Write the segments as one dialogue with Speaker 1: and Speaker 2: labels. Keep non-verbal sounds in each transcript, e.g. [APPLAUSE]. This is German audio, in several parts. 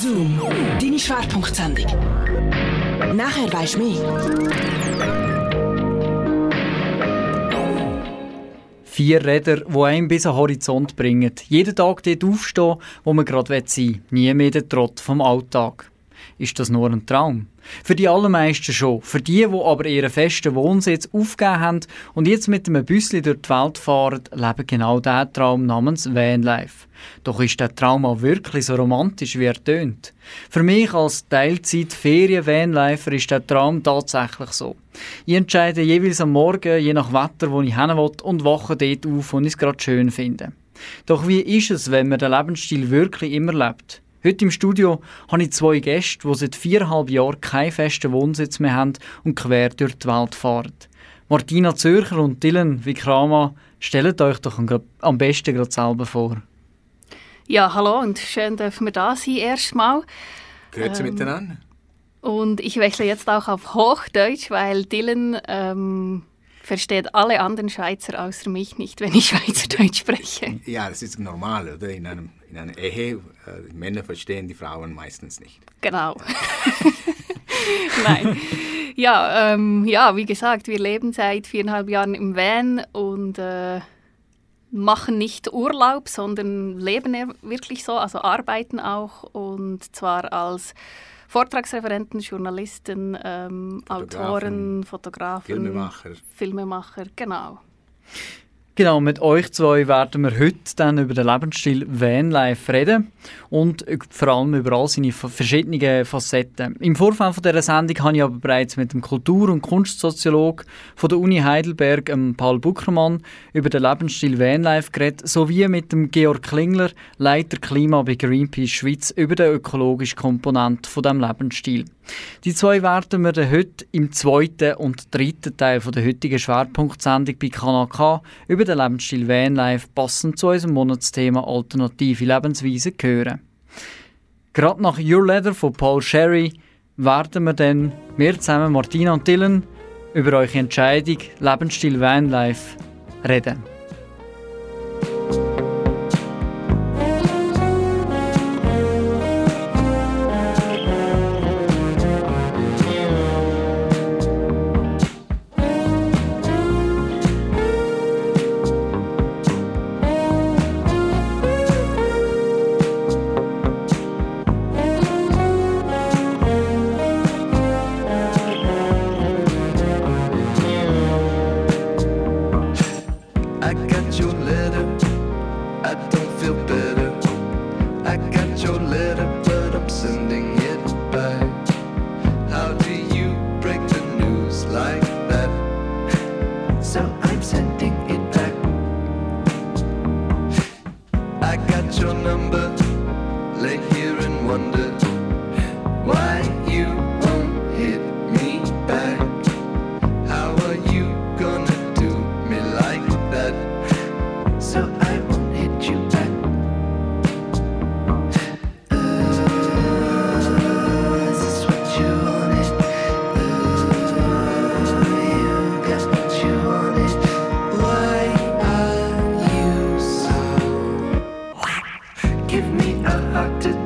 Speaker 1: Zoom, deine Schwerpunktsendung. Nachher weisst du mehr.
Speaker 2: Vier Räder, die einen bis den Horizont bringen. Jeden Tag dort aufstehen, wo man gerade sein will. Nie mehr der Trott vom Alltag. Ist das nur ein Traum? Für die allermeisten schon. Für die, die aber ihren festen Wohnsitz aufgegeben haben und jetzt mit einem Büsschen durch die Welt fahren, leben genau diesen Traum namens Vanlife. Doch ist der Traum auch wirklich so romantisch, wie er tönt? Für mich als Teilzeit-Ferien-Vanlifer ist der Traum tatsächlich so. Ich entscheide jeweils am Morgen, je nach Wetter, wo ich hin will, und wache dort auf, wo ich es gerade schön finde. Doch wie ist es, wenn man den Lebensstil wirklich immer lebt? Heute im Studio habe ich zwei Gäste, die seit viereinhalb Jahren keinen festen Wohnsitz mehr haben und quer durch die Welt fahren. Martina Zürcher und Dylan Vikrama, stellt euch doch am besten gerade selber vor.
Speaker 3: Ja, hallo und schön, dass wir da sein erstmal.
Speaker 4: Grüezi ähm, miteinander.
Speaker 3: Und ich wechsle jetzt auch auf Hochdeutsch, weil Dylan ähm, versteht alle anderen Schweizer außer mich nicht, wenn ich [LAUGHS] Schweizerdeutsch spreche.
Speaker 4: Ja, das ist normal, oder? In, einem, in einer Ehe, äh, Männer verstehen die Frauen meistens nicht.
Speaker 3: Genau. [LAUGHS] Nein. Ja, ähm, ja, wie gesagt, wir leben seit viereinhalb Jahren im Van und äh, machen nicht Urlaub, sondern leben wirklich so, also arbeiten auch und zwar als Vortragsreferenten, Journalisten, ähm, Autoren, Fotografen,
Speaker 4: Filmemacher.
Speaker 3: Filmemacher, genau.
Speaker 2: Genau, mit euch zwei werden wir heute dann über den Lebensstil Vanlife reden und vor allem über all seine verschiedenen Facetten. Im Vorfeld von dieser Sendung habe ich aber bereits mit dem Kultur- und Kunstsoziologen von der Uni Heidelberg, Paul Buckermann, über den Lebensstil Vanlife geredet, sowie mit dem Georg Klingler, Leiter Klima bei Greenpeace Schweiz, über den ökologischen Komponent von dem Lebensstil. Die zwei werden wir heute im zweiten und dritten Teil der heutigen Schwerpunktsendung bei Kanal K über den Lebensstil Vanlife passend zu unserem Monatsthema alternative Lebensweise hören. Gerade nach Your Letter von Paul Sherry werden wir dann, wir zusammen, Martina und Dylan, über eure Entscheidung Lebensstil Vanlife reden.
Speaker 5: give me a hug to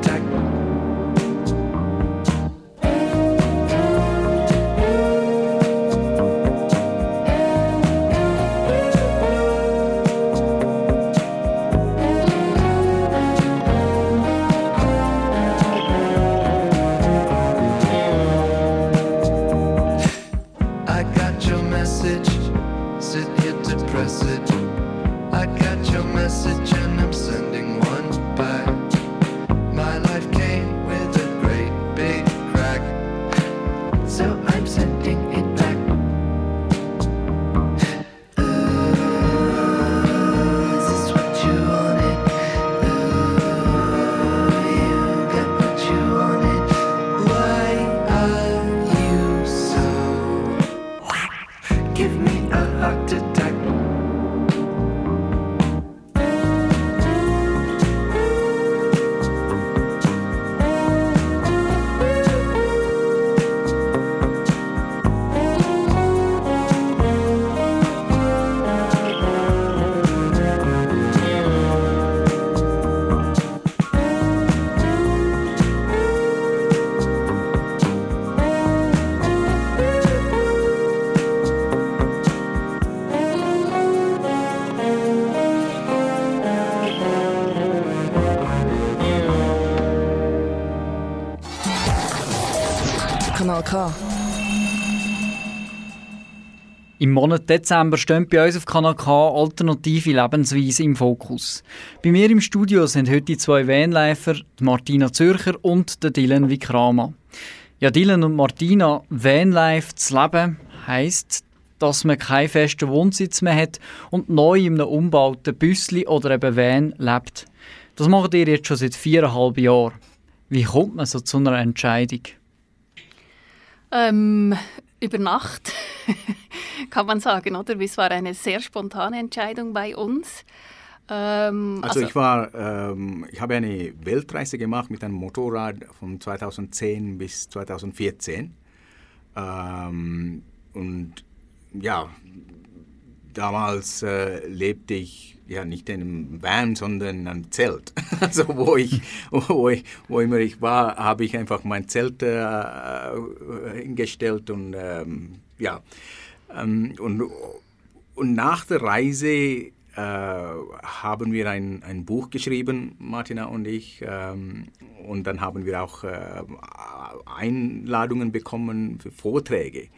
Speaker 1: Kanal.
Speaker 2: Im Monat Dezember stehen bei uns auf Kanal K alternative Lebensweise im Fokus. Bei mir im Studio sind heute zwei Vanlifer, Martina Zürcher und der Dylan Vikrama. Ja, Dylan und Martina, Vanlife zu leben heisst, dass man keinen festen Wohnsitz mehr hat und neu in einem umbauten Büssli oder eben Van lebt. Das macht ihr jetzt schon seit viereinhalb Jahren. Wie kommt man so zu einer Entscheidung?
Speaker 3: Ähm, über Nacht, [LAUGHS] kann man sagen, oder? Es war eine sehr spontane Entscheidung bei uns.
Speaker 4: Ähm, also, also, ich war, ähm, ich habe eine Weltreise gemacht mit einem Motorrad von 2010 bis 2014. Ähm, und ja, damals äh, lebte ich ja nicht in einem Van, sondern in einem Zelt. [LAUGHS] also wo ich, wo ich, wo immer ich war, habe ich einfach mein Zelt äh, hingestellt und ähm, ja ähm, und, und nach der Reise äh, haben wir ein, ein Buch geschrieben, Martina und ich, ähm, und dann haben wir auch äh, Einladungen bekommen für Vorträge.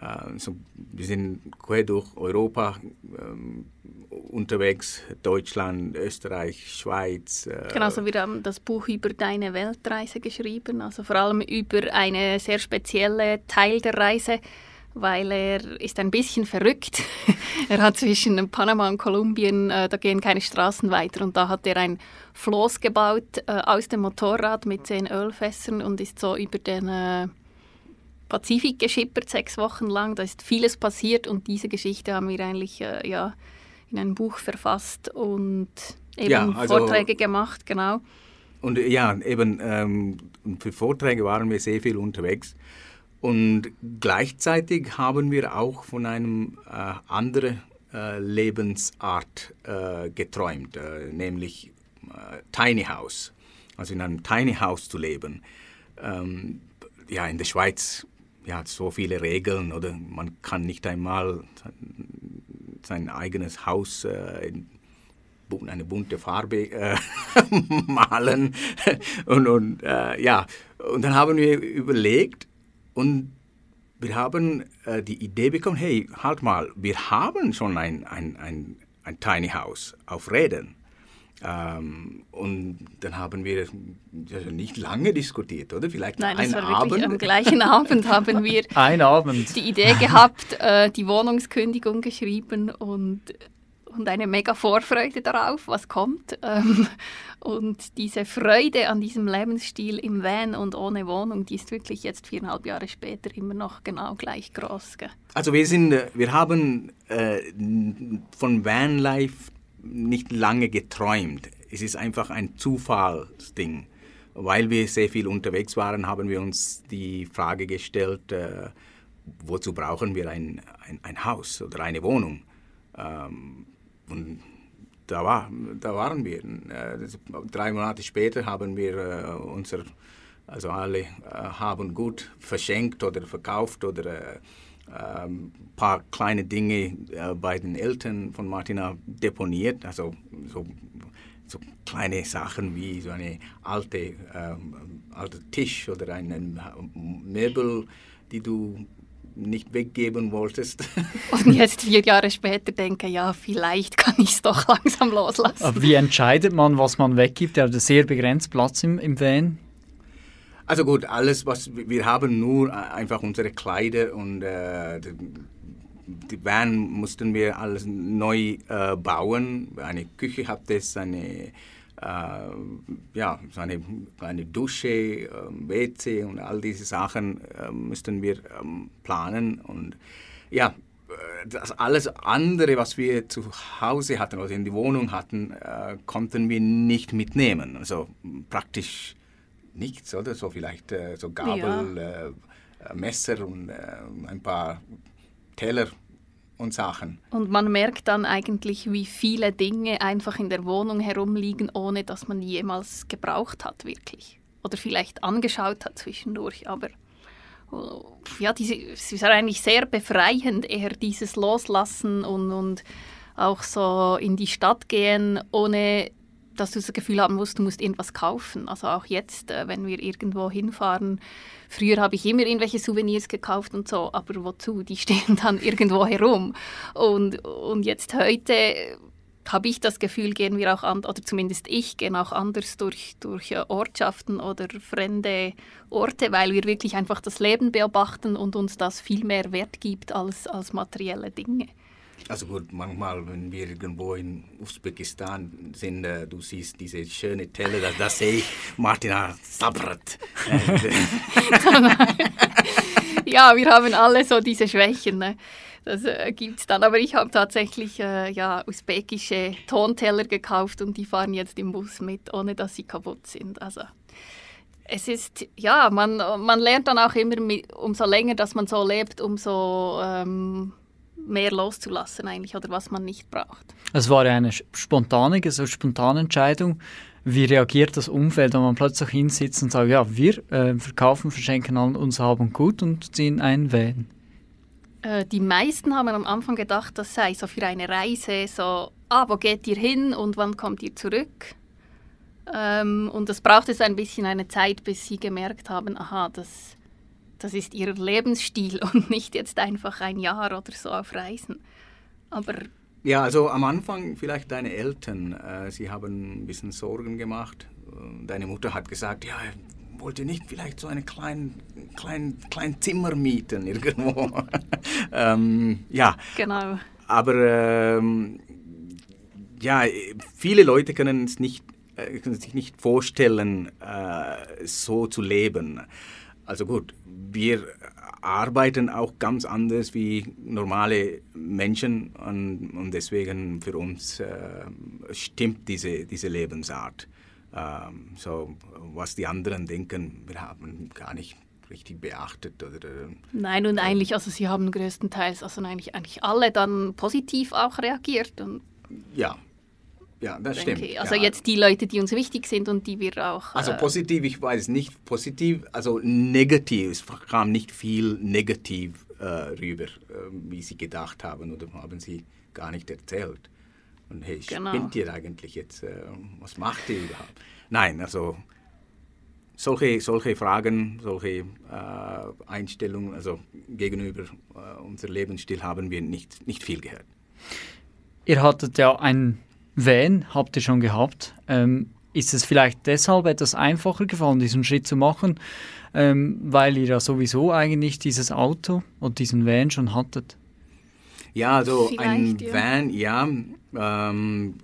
Speaker 4: Äh, so, wir sind quer durch Europa ähm, unterwegs, Deutschland, Österreich, Schweiz.
Speaker 3: Äh, genau, so wir haben das Buch über deine Weltreise geschrieben, also vor allem über eine sehr spezielle Teil der Reise, weil er ist ein bisschen verrückt. [LAUGHS] er hat zwischen Panama und Kolumbien, äh, da gehen keine Straßen weiter und da hat er ein Floß gebaut äh, aus dem Motorrad mit zehn Ölfässern und ist so über den äh, Pazifik geschippert, sechs Wochen lang. Da ist vieles passiert und diese Geschichte haben wir eigentlich äh, ja, in ein Buch verfasst und eben ja, also, Vorträge gemacht, genau.
Speaker 4: Und ja, eben ähm, für Vorträge waren wir sehr viel unterwegs. Und gleichzeitig haben wir auch von einem äh, anderen äh, Lebensart äh, geträumt, äh, nämlich äh, Tiny House. Also in einem Tiny House zu leben. Ähm, ja, in der Schweiz ja, so viele Regeln oder? Man kann nicht einmal sein eigenes Haus äh, in eine bunte Farbe äh, [LAUGHS] malen. Und, und äh, ja. Und dann haben wir überlegt und wir haben äh, die Idee bekommen hey halt mal wir haben schon ein, ein, ein, ein Tiny House auf Rädern ähm, und dann haben wir also nicht lange diskutiert, oder?
Speaker 3: Vielleicht Nein, war Abend. am gleichen Abend haben wir [LAUGHS]
Speaker 2: Abend.
Speaker 3: die Idee gehabt, äh, die Wohnungskündigung geschrieben und, und eine mega Vorfreude darauf, was kommt. Ähm, und diese Freude an diesem Lebensstil im Van und ohne Wohnung, die ist wirklich jetzt viereinhalb Jahre später immer noch genau gleich groß. Gell?
Speaker 4: Also wir sind, wir haben äh, von Vanlife nicht lange geträumt. Es ist einfach ein Zufallsding. Weil wir sehr viel unterwegs waren, haben wir uns die Frage gestellt, äh, wozu brauchen wir ein, ein, ein, Haus oder eine Wohnung? Ähm, und da, war, da waren wir. Äh, drei Monate später haben wir äh, unser, also alle äh, haben gut verschenkt oder verkauft oder äh, ein ähm, paar kleine Dinge äh, bei den Eltern von Martina deponiert, also so, so kleine Sachen wie so eine alte, ähm, alter Tisch oder ein Möbel, die du nicht weggeben wolltest. [LAUGHS]
Speaker 3: Und jetzt vier Jahre später denke, ja, vielleicht kann ich es doch langsam loslassen.
Speaker 2: Aber wie entscheidet man, was man weggibt? Er hat sehr begrenzt Platz im, im Van.
Speaker 4: Also gut, alles, was wir haben, nur einfach unsere Kleider und äh, die Van mussten wir alles neu äh, bauen. Eine Küche hat es, eine, äh, ja, eine, eine Dusche, äh, WC und all diese Sachen äh, mussten wir ähm, planen. Und ja, äh, das alles andere, was wir zu Hause hatten oder in die Wohnung hatten, äh, konnten wir nicht mitnehmen. Also praktisch nichts, oder? So vielleicht äh, so Gabel, ja. äh, Messer und äh, ein paar Teller und Sachen.
Speaker 3: Und man merkt dann eigentlich, wie viele Dinge einfach in der Wohnung herumliegen, ohne dass man jemals gebraucht hat, wirklich. Oder vielleicht angeschaut hat zwischendurch, aber oh, ja, diese, es ist eigentlich sehr befreiend, eher dieses Loslassen und, und auch so in die Stadt gehen, ohne dass du das Gefühl haben musst, du musst irgendwas kaufen. Also auch jetzt, äh, wenn wir irgendwo hinfahren, früher habe ich immer irgendwelche Souvenirs gekauft und so, aber wozu? Die [LAUGHS] stehen dann irgendwo herum. Und, und jetzt heute habe ich das Gefühl, gehen wir auch an, oder zumindest ich, gehen auch anders durch, durch äh, Ortschaften oder fremde Orte, weil wir wirklich einfach das Leben beobachten und uns das viel mehr Wert gibt als, als materielle Dinge.
Speaker 4: Also gut, manchmal, wenn wir irgendwo in Usbekistan sind, äh, du siehst diese schöne Telle, da, da sehe ich Martina Sabrat. [LAUGHS]
Speaker 3: ja, wir haben alle so diese Schwächen. Ne? Das äh, es dann. Aber ich habe tatsächlich äh, ja, usbekische Tonteller gekauft und die fahren jetzt im Bus mit, ohne dass sie kaputt sind. Also es ist, ja, man, man lernt dann auch immer, mit, umso länger, dass man so lebt, umso ähm, mehr loszulassen eigentlich oder was man nicht braucht.
Speaker 2: Es war eine spontane, so spontane Entscheidung. Wie reagiert das Umfeld, wenn man plötzlich hinsitzt und sagt, ja, wir äh, verkaufen, verschenken all unser Hab und Gut und ziehen ein Van?
Speaker 3: Äh, die meisten haben am Anfang gedacht, das sei so für eine Reise, so, ah, wo geht ihr hin und wann kommt ihr zurück? Ähm, und das brauchte so ein bisschen eine Zeit, bis sie gemerkt haben, aha, das das ist ihr Lebensstil [LAUGHS] und nicht jetzt einfach ein Jahr oder so auf Reisen. Aber
Speaker 4: ja, also am Anfang vielleicht deine Eltern, äh, sie haben ein bisschen Sorgen gemacht. Deine Mutter hat gesagt, ja, wollte nicht vielleicht so ein klein, klein, klein Zimmer mieten irgendwo. [LAUGHS] ähm, ja.
Speaker 3: Genau.
Speaker 4: Aber ähm, ja, viele Leute können es nicht, äh, können sich nicht vorstellen, äh, so zu leben. Also gut, wir arbeiten auch ganz anders wie normale Menschen und, und deswegen für uns äh, stimmt diese, diese Lebensart. Ähm, so, was die anderen denken, wir haben gar nicht richtig beachtet. Oder, äh,
Speaker 3: Nein, und eigentlich, also sie haben größtenteils, also eigentlich, eigentlich alle dann positiv auch reagiert. Und
Speaker 4: ja, ja, das stimmt.
Speaker 3: Ich. Also
Speaker 4: ja.
Speaker 3: jetzt die Leute, die uns wichtig sind und die wir auch.
Speaker 4: Also äh, positiv, ich weiß nicht positiv, also negativ, es kam nicht viel negativ äh, rüber, äh, wie sie gedacht haben oder haben sie gar nicht erzählt. Und hey, genau. spinnt ihr eigentlich jetzt? Äh, was macht ihr überhaupt? Nein, also solche, solche Fragen, solche äh, Einstellungen, also gegenüber äh, unserem Lebensstil haben wir nicht, nicht viel gehört.
Speaker 2: Ihr hattet ja ein Van habt ihr schon gehabt. Ähm, ist es vielleicht deshalb etwas einfacher gefallen, diesen Schritt zu machen, ähm, weil ihr ja sowieso eigentlich dieses Auto und diesen Van schon hattet?
Speaker 4: Ja, also vielleicht, ein ja. Van, ja. Ähm,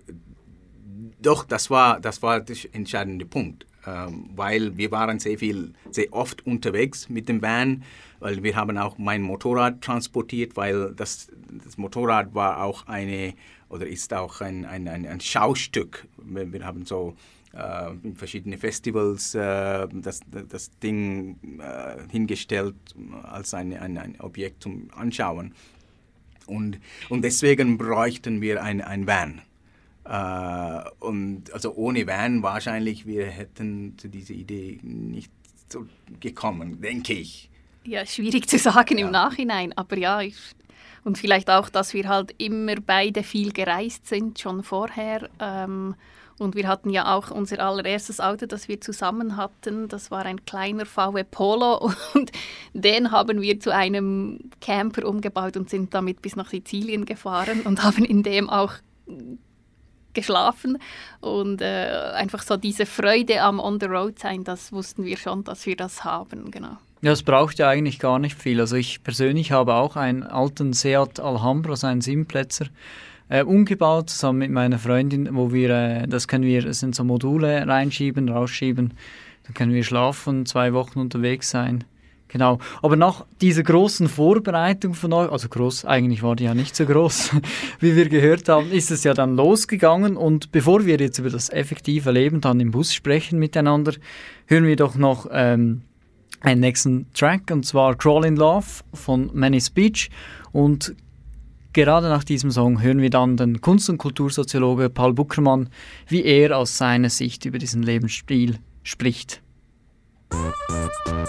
Speaker 4: doch, das war, das war der entscheidende Punkt, ähm, weil wir waren sehr viel, sehr oft unterwegs mit dem Van, weil wir haben auch mein Motorrad transportiert, weil das, das Motorrad war auch eine oder ist auch ein, ein, ein, ein Schaustück. Wir, wir, haben so äh, in verschiedene Festivals äh, das, das Ding äh, hingestellt als ein, ein, ein Objekt zum Anschauen. Und, und deswegen bräuchten wir ein, ein Van. Äh, und also ohne Van wahrscheinlich wir hätten zu dieser Idee nicht so gekommen, denke ich.
Speaker 3: Ja, schwierig zu sagen ja. im Nachhinein, aber ja, ich und vielleicht auch, dass wir halt immer beide viel gereist sind, schon vorher. Ähm, und wir hatten ja auch unser allererstes Auto, das wir zusammen hatten. Das war ein kleiner VW Polo [LAUGHS] und den haben wir zu einem Camper umgebaut und sind damit bis nach Sizilien gefahren und haben in dem auch geschlafen und äh, einfach so diese Freude am On the Road sein, das wussten wir schon, dass wir das haben, genau.
Speaker 2: Ja, es braucht ja eigentlich gar nicht viel. Also ich persönlich habe auch einen alten Seat Alhambra, so einen Siebenplätzer, äh, umgebaut, zusammen mit meiner Freundin, wo wir, äh, das können wir, das sind so Module reinschieben, rausschieben. Dann können wir schlafen, zwei Wochen unterwegs sein. Genau. Aber nach dieser großen Vorbereitung von euch, also groß, eigentlich war die ja nicht so groß, [LAUGHS] wie wir gehört haben, ist es ja dann losgegangen. Und bevor wir jetzt über das effektive Leben dann im Bus sprechen miteinander, hören wir doch noch ähm, einen nächsten Track und zwar Crawl in Love von Manny Speech und gerade nach diesem Song hören wir dann den Kunst- und Kultursoziologe Paul Buckermann, wie er aus seiner Sicht über diesen Lebensstil spricht.
Speaker 6: Oh, oh,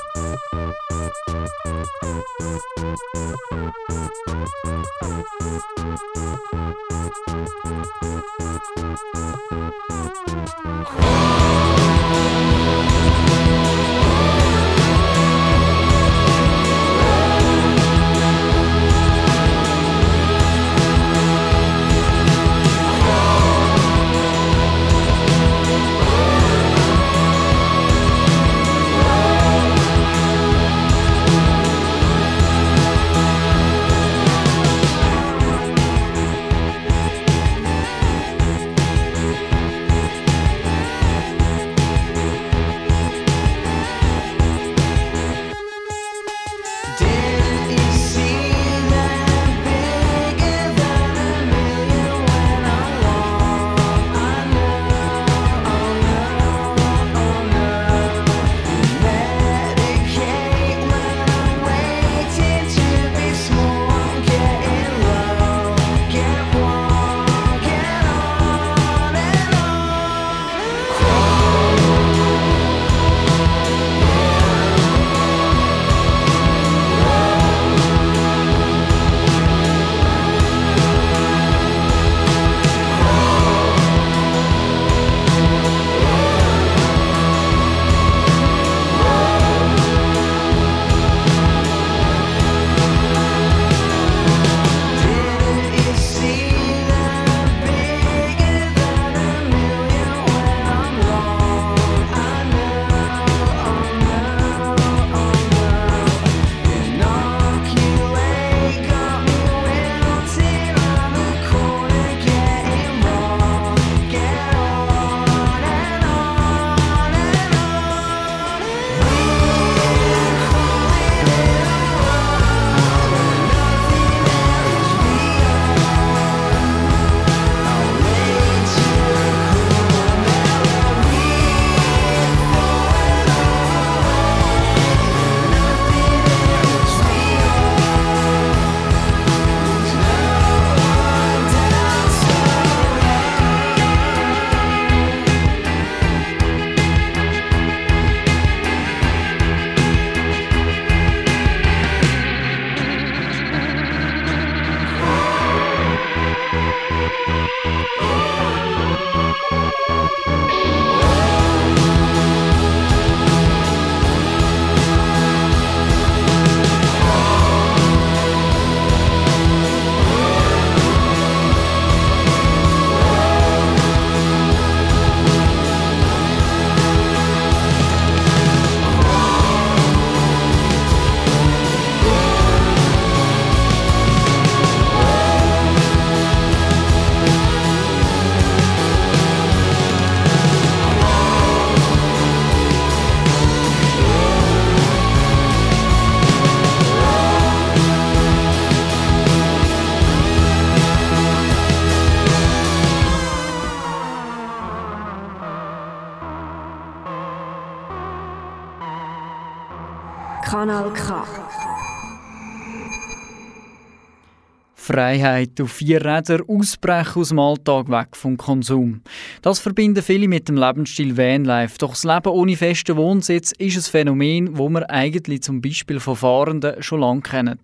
Speaker 6: Freiheit auf vier Räder, ausbrechen aus dem Alltag, weg vom Konsum. Das verbinden viele mit dem Lebensstil Vanlife. Doch das Leben ohne festen Wohnsitz ist ein Phänomen, wo wir eigentlich zum Beispiel von Fahrenden schon lange kennen.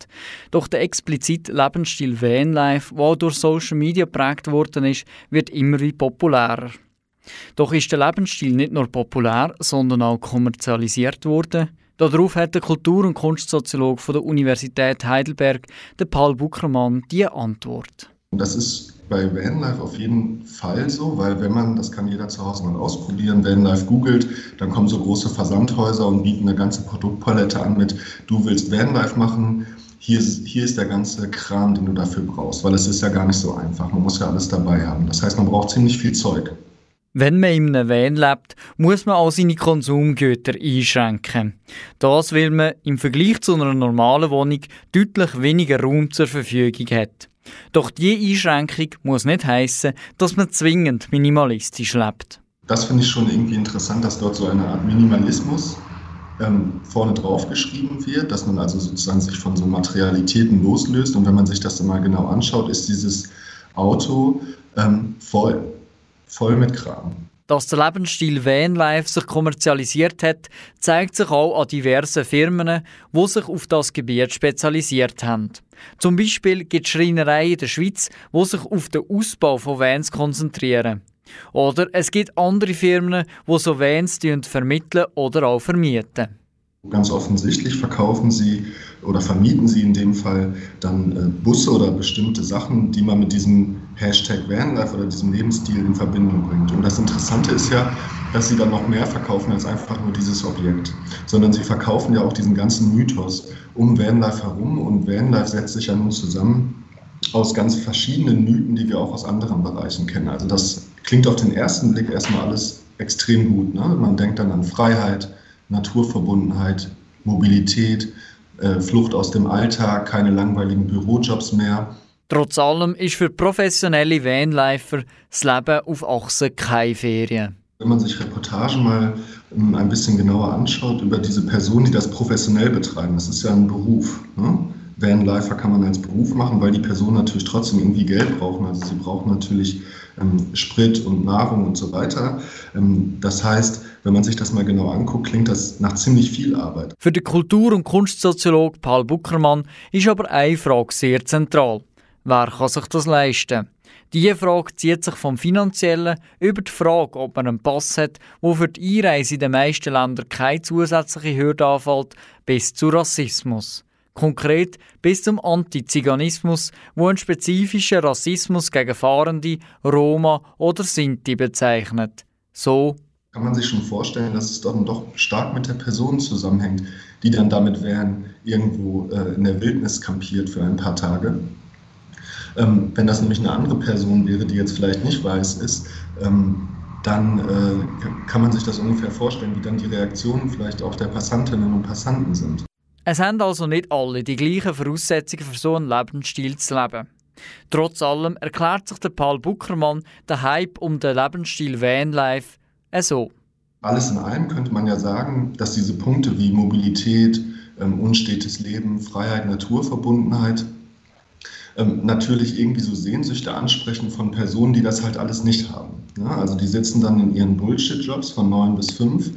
Speaker 6: Doch der explizite Lebensstil Vanlife, der durch Social Media geprägt worden ist, wird immer wie populärer. Doch ist der Lebensstil nicht nur populär, sondern auch kommerzialisiert worden. Darauf hat der Kultur- und Kunstsoziologe von der Universität Heidelberg, der Paul Buckermann, die Antwort.
Speaker 5: Das ist bei Vanlife auf jeden Fall so, weil wenn man, das kann jeder zu Hause mal ausprobieren, Vanlife googelt, dann kommen so große Versandhäuser und bieten eine ganze Produktpalette an mit, du willst Vanlife machen, hier ist, hier ist der ganze Kram, den du dafür brauchst, weil es ist ja gar nicht so einfach, man muss ja alles dabei haben. Das heißt, man braucht ziemlich viel Zeug.
Speaker 6: Wenn man in einem Van lebt, muss man auch seine Konsumgüter einschränken. Das, weil man im Vergleich zu einer normalen Wohnung deutlich weniger Raum zur Verfügung hat. Doch diese Einschränkung muss nicht heißen, dass man zwingend minimalistisch lebt.
Speaker 5: Das finde ich schon irgendwie interessant, dass dort so eine Art Minimalismus ähm, vorne drauf geschrieben wird, dass man also sozusagen sich von so Materialitäten loslöst. Und wenn man sich das dann mal genau anschaut, ist dieses Auto ähm, voll voll mit Kram.
Speaker 2: Dass der Lebensstil Vanlife sich kommerzialisiert hat, zeigt sich auch an diversen Firmen, die sich auf das Gebiet spezialisiert haben. Zum Beispiel gibt es Schreinereien in der Schweiz, die sich auf den Ausbau von Vans konzentrieren. Oder es gibt andere Firmen, die so Vans vermitteln oder auch vermieten.
Speaker 5: Ganz offensichtlich verkaufen sie oder vermieten sie in dem Fall dann äh, Busse oder bestimmte Sachen, die man mit diesem Hashtag Vanlife oder diesem Lebensstil in Verbindung bringt. Und das Interessante ist ja, dass sie dann noch mehr verkaufen als einfach nur dieses Objekt, sondern sie verkaufen ja auch diesen ganzen Mythos um Vanlife herum. Und Vanlife setzt sich ja nun zusammen aus ganz verschiedenen Mythen, die wir auch aus anderen Bereichen kennen. Also das klingt auf den ersten Blick erstmal alles extrem gut. Ne? Man denkt dann an Freiheit, Naturverbundenheit, Mobilität, äh, Flucht aus dem Alltag, keine langweiligen Bürojobs mehr.
Speaker 2: Trotz allem ist für professionelle Vanlifer das Leben auf Achse keine Ferien.
Speaker 5: Wenn man sich Reportagen mal ähm, ein bisschen genauer anschaut über diese Personen, die das professionell betreiben, das ist ja ein Beruf. Ne? Vanlifer kann man als Beruf machen, weil die Personen natürlich trotzdem irgendwie Geld brauchen. Also sie brauchen natürlich ähm, Sprit und Nahrung und so weiter. Ähm, das heißt, wenn man sich das mal genau anguckt, klingt das nach ziemlich viel Arbeit.
Speaker 2: Für den Kultur- und Kunstsoziologe Paul Buckermann ist aber eine Frage sehr zentral. Wer kann sich das leisten? Diese Frage zieht sich vom Finanziellen über die Frage, ob man einen Pass hat, wo für die Einreise in den meisten Ländern keine zusätzliche Hürde anfällt, bis zu Rassismus. Konkret bis zum Antiziganismus, wo einen spezifischen Rassismus gegen Fahrende, Roma oder Sinti bezeichnet. So
Speaker 5: kann man sich schon vorstellen, dass es dann doch stark mit der Person zusammenhängt, die dann damit wären, irgendwo äh, in der Wildnis kampiert für ein paar Tage. Ähm, wenn das nämlich eine andere Person wäre, die jetzt vielleicht nicht weiß ist, ähm, dann äh, kann man sich das ungefähr vorstellen, wie dann die Reaktionen vielleicht auch der Passantinnen und Passanten sind.
Speaker 2: Es haben also nicht alle die gleichen Voraussetzungen für so einen Lebensstil zu leben. Trotz allem erklärt sich der Paul Buckermann der Hype um den Lebensstil Vanlife so.
Speaker 5: Alles in allem könnte man ja sagen, dass diese Punkte wie Mobilität, ähm, unstetes Leben, Freiheit, Naturverbundenheit ähm, natürlich irgendwie so Sehnsüchte ansprechen von Personen, die das halt alles nicht haben. Ja, also die sitzen dann in ihren Bullshit-Jobs von neun bis fünf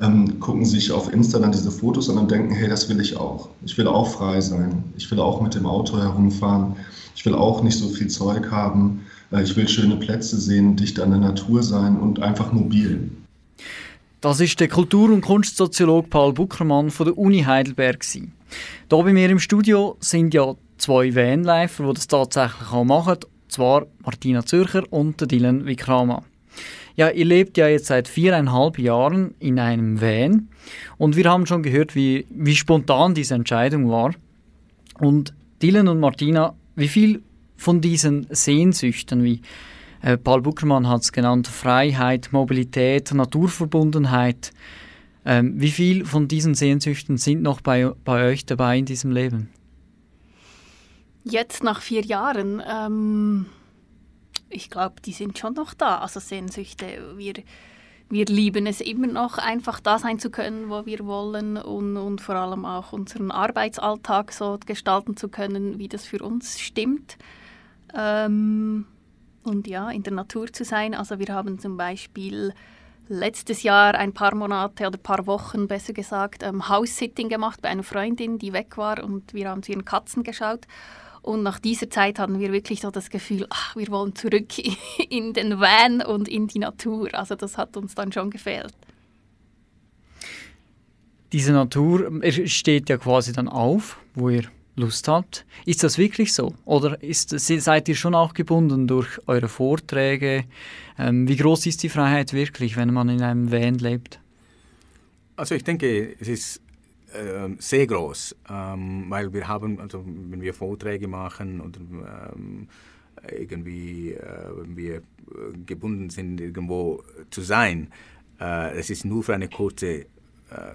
Speaker 5: ähm, gucken sich auf Insta dann diese Fotos und denken, hey, das will ich auch. Ich will auch frei sein. Ich will auch mit dem Auto herumfahren. Ich will auch nicht so viel Zeug haben. Ich will schöne Plätze sehen, dicht an der Natur sein und einfach mobil.
Speaker 2: Das ist der Kultur- und Kunstsoziologe Paul Buckermann von der Uni Heidelberg. Hier bei mir im Studio sind ja zwei Vanlifer, die das tatsächlich auch machen. Zwar Martina Zürcher und Dylan Vikrama. Ja, ihr lebt ja jetzt seit viereinhalb Jahren in einem Van und wir haben schon gehört, wie, wie spontan diese Entscheidung war. Und Dylan und Martina, wie viel von diesen Sehnsüchten, wie äh, Paul Buckermann hat es genannt, Freiheit, Mobilität, Naturverbundenheit, ähm, wie viel von diesen Sehnsüchten sind noch bei, bei euch dabei in diesem Leben?
Speaker 3: Jetzt nach vier Jahren, ähm, ich glaube, die sind schon noch da. Also Sehnsüchte, wir, wir lieben es immer noch, einfach da sein zu können, wo wir wollen und, und vor allem auch unseren Arbeitsalltag so gestalten zu können, wie das für uns stimmt. Ähm, und ja, in der Natur zu sein. Also wir haben zum Beispiel letztes Jahr ein paar Monate oder ein paar Wochen, besser gesagt, ähm, House-Sitting gemacht bei einer Freundin, die weg war und wir haben zu ihren Katzen geschaut. Und nach dieser Zeit hatten wir wirklich so das Gefühl, ach, wir wollen zurück [LAUGHS] in den Van und in die Natur. Also das hat uns dann schon gefehlt.
Speaker 2: Diese Natur steht ja quasi dann auf, wo ihr Lust habt. Ist das wirklich so? Oder ist, seid ihr schon auch gebunden durch eure Vorträge? Ähm, wie groß ist die Freiheit wirklich, wenn man in einem Van lebt?
Speaker 4: Also ich denke, es ist ähm, sehr groß, ähm, weil wir haben, also wenn wir Vorträge machen oder ähm, irgendwie, äh, wenn wir äh, gebunden sind, irgendwo zu sein, äh, es ist nur für eine kurze, äh,